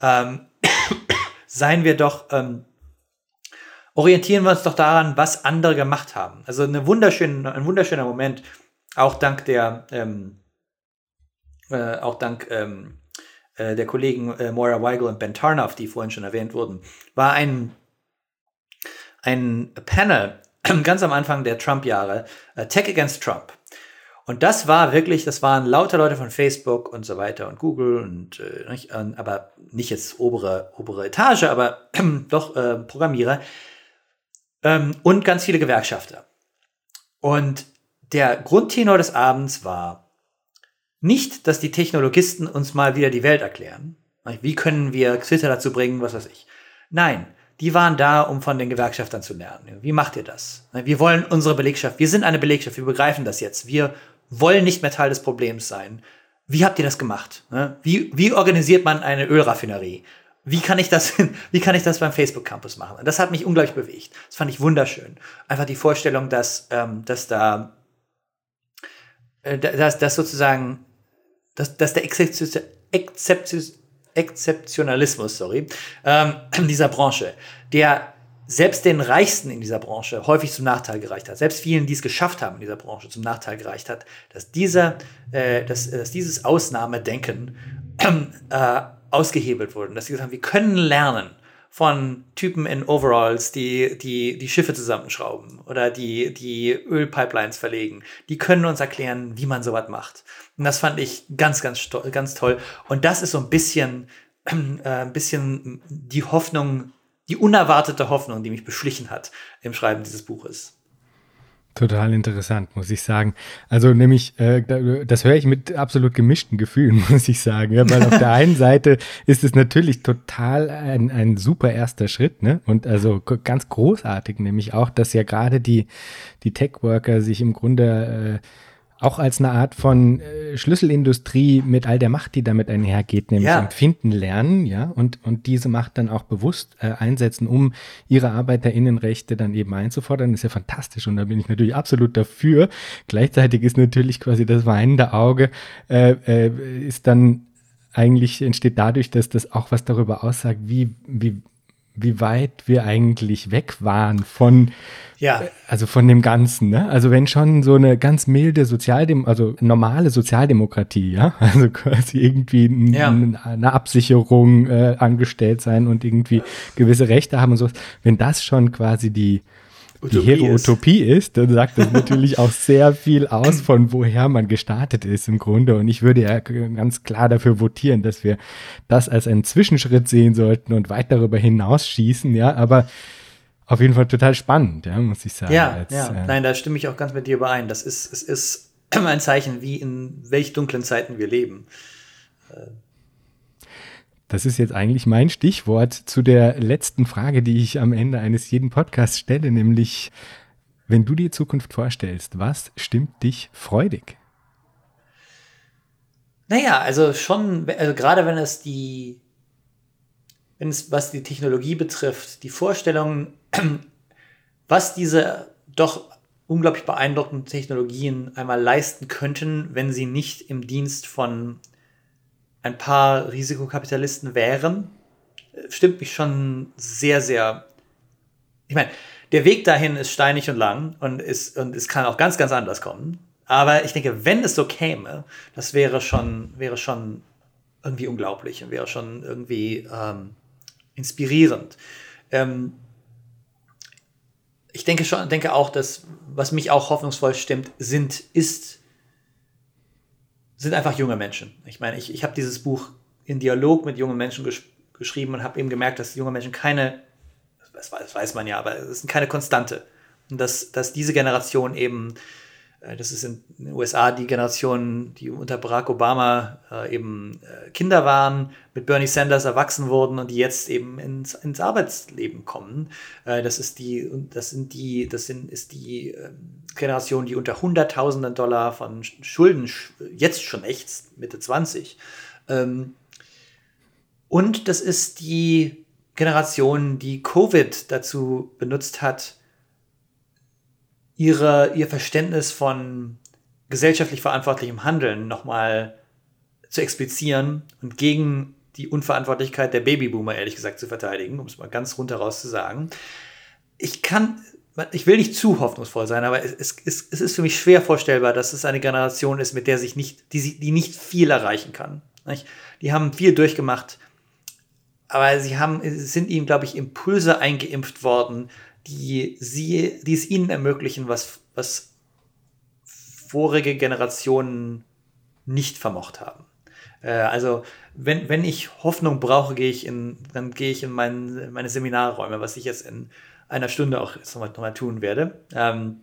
Ähm, seien wir doch, ähm, orientieren wir uns doch daran, was andere gemacht haben. Also eine wunderschöne, ein wunderschöner Moment, auch dank der, ähm, äh, auch dank ähm, äh, der Kollegen äh, Moira Weigel und Ben Tarnoff, die vorhin schon erwähnt wurden, war ein, ein Panel ganz am Anfang der Trump-Jahre, äh, Tech Against Trump. Und das war wirklich, das waren lauter Leute von Facebook und so weiter und Google und äh, nicht, äh, aber nicht jetzt obere, obere Etage, aber doch äh, Programmierer ähm, und ganz viele Gewerkschafter. Und der Grundtenor des Abends war nicht, dass die Technologisten uns mal wieder die Welt erklären. Wie können wir Twitter dazu bringen, was weiß ich. Nein, die waren da, um von den Gewerkschaftern zu lernen. Wie macht ihr das? Wir wollen unsere Belegschaft, wir sind eine Belegschaft, wir begreifen das jetzt. Wir wollen nicht mehr Teil des Problems sein. Wie habt ihr das gemacht? Ne? Wie, wie organisiert man eine Ölraffinerie? Wie kann ich das, wie kann ich das beim Facebook Campus machen? das hat mich unglaublich bewegt. Das fand ich wunderschön. Einfach die Vorstellung, dass, ähm, dass da, äh, dass, dass sozusagen, dass, dass der Exzeptionalismus, sorry, ähm, dieser Branche, der selbst den Reichsten in dieser Branche häufig zum Nachteil gereicht hat, selbst vielen, die es geschafft haben in dieser Branche, zum Nachteil gereicht hat, dass, dieser, äh, dass, dass dieses Ausnahmedenken äh, ausgehebelt wurde. Dass sie gesagt haben, wir können lernen von Typen in Overalls, die, die die Schiffe zusammenschrauben oder die die Ölpipelines verlegen. Die können uns erklären, wie man sowas macht. Und das fand ich ganz, ganz, ganz toll. Und das ist so ein bisschen, äh, ein bisschen die Hoffnung die unerwartete Hoffnung, die mich beschlichen hat im Schreiben dieses Buches. Total interessant, muss ich sagen. Also nämlich, äh, das höre ich mit absolut gemischten Gefühlen, muss ich sagen. Ja, weil auf der einen Seite ist es natürlich total ein, ein super erster Schritt, ne? Und also ganz großartig, nämlich auch, dass ja gerade die, die Tech-Worker sich im Grunde äh, auch als eine Art von äh, Schlüsselindustrie mit all der Macht, die damit einhergeht, nämlich ja. empfinden lernen, ja, und, und diese Macht dann auch bewusst äh, einsetzen, um ihre ArbeiterInnenrechte dann eben einzufordern, ist ja fantastisch und da bin ich natürlich absolut dafür. Gleichzeitig ist natürlich quasi das weinende Auge, äh, äh, ist dann eigentlich entsteht dadurch, dass das auch was darüber aussagt, wie, wie, wie weit wir eigentlich weg waren von, ja. also von dem Ganzen. Ne? Also wenn schon so eine ganz milde Sozialdem also normale Sozialdemokratie, ja, also quasi irgendwie ja. eine Absicherung äh, angestellt sein und irgendwie gewisse Rechte haben und so, wenn das schon quasi die Utopie die Hero-Utopie ist. ist, dann sagt das natürlich auch sehr viel aus, von woher man gestartet ist im Grunde. Und ich würde ja ganz klar dafür votieren, dass wir das als einen Zwischenschritt sehen sollten und weit darüber hinausschießen, ja, aber auf jeden Fall total spannend, ja, muss ich sagen. Ja, als, ja. Äh, nein, da stimme ich auch ganz mit dir überein. Das ist, es ist ein Zeichen, wie in welch dunklen Zeiten wir leben. Das ist jetzt eigentlich mein Stichwort zu der letzten Frage, die ich am Ende eines jeden Podcasts stelle, nämlich, wenn du dir Zukunft vorstellst, was stimmt dich freudig? Naja, also schon, also gerade wenn es die, wenn es, was die Technologie betrifft, die Vorstellung, was diese doch unglaublich beeindruckenden Technologien einmal leisten könnten, wenn sie nicht im Dienst von ein paar Risikokapitalisten wären, stimmt mich schon sehr, sehr. Ich meine, der Weg dahin ist steinig und lang und, ist, und es kann auch ganz, ganz anders kommen. Aber ich denke, wenn es so käme, das wäre schon, wäre schon irgendwie unglaublich und wäre schon irgendwie ähm, inspirierend. Ähm, ich denke schon, denke auch, dass was mich auch hoffnungsvoll stimmt, sind, ist sind einfach junge Menschen. Ich meine, ich, ich habe dieses Buch in Dialog mit jungen Menschen gesch geschrieben und habe eben gemerkt, dass junge Menschen keine, das weiß, das weiß man ja, aber es sind keine Konstante. Und dass, dass diese Generation eben das ist in den USA die Generation, die unter Barack Obama äh, eben äh, Kinder waren, mit Bernie Sanders erwachsen wurden und die jetzt eben ins, ins Arbeitsleben kommen. Äh, das ist die, das sind die, das sind, ist die ähm, Generation, die unter Hunderttausenden Dollar von Schulden jetzt schon echt, Mitte 20. Ähm, und das ist die Generation, die Covid dazu benutzt hat, ihre, ihr Verständnis von gesellschaftlich verantwortlichem Handeln nochmal zu explizieren und gegen die Unverantwortlichkeit der Babyboomer, ehrlich gesagt, zu verteidigen, um es mal ganz runter raus zu sagen. Ich kann, ich will nicht zu hoffnungsvoll sein, aber es, es, es ist für mich schwer vorstellbar, dass es eine Generation ist, mit der sich nicht, die, die nicht viel erreichen kann. Die haben viel durchgemacht, aber sie haben, sind ihnen, glaube ich, Impulse eingeimpft worden, die, sie, die es ihnen ermöglichen, was, was vorige Generationen nicht vermocht haben. Äh, also wenn, wenn ich Hoffnung brauche, gehe ich in, dann gehe ich in mein, meine Seminarräume, was ich jetzt in einer Stunde auch nochmal noch mal tun werde. Ähm,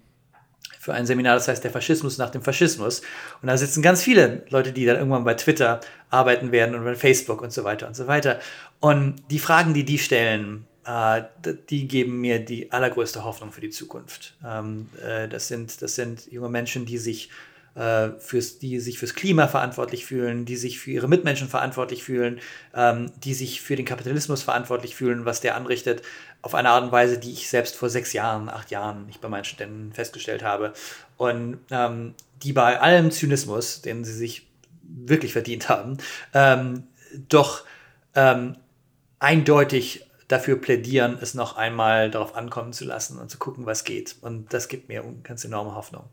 für ein Seminar, das heißt der Faschismus nach dem Faschismus. Und da sitzen ganz viele Leute, die dann irgendwann bei Twitter arbeiten werden und bei Facebook und so weiter und so weiter. Und die Fragen, die die stellen, äh, die geben mir die allergrößte Hoffnung für die Zukunft. Ähm, äh, das, sind, das sind junge Menschen, die sich, äh, fürs, die sich fürs Klima verantwortlich fühlen, die sich für ihre Mitmenschen verantwortlich fühlen, ähm, die sich für den Kapitalismus verantwortlich fühlen, was der anrichtet, auf eine Art und Weise, die ich selbst vor sechs Jahren, acht Jahren nicht bei meinen Studenten festgestellt habe. Und ähm, die bei allem Zynismus, den sie sich wirklich verdient haben, doch eindeutig dafür plädieren, es noch einmal darauf ankommen zu lassen und zu gucken, was geht. Und das gibt mir ganz enorme Hoffnung.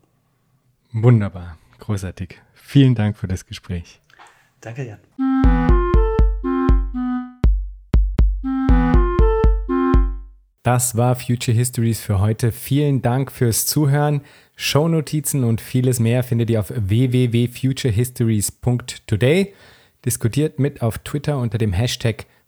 Wunderbar, großartig. Vielen Dank für das Gespräch. Danke, Jan. Das war Future Histories für heute. Vielen Dank fürs Zuhören. Shownotizen und vieles mehr findet ihr auf www.futurehistories.today. Diskutiert mit auf Twitter unter dem Hashtag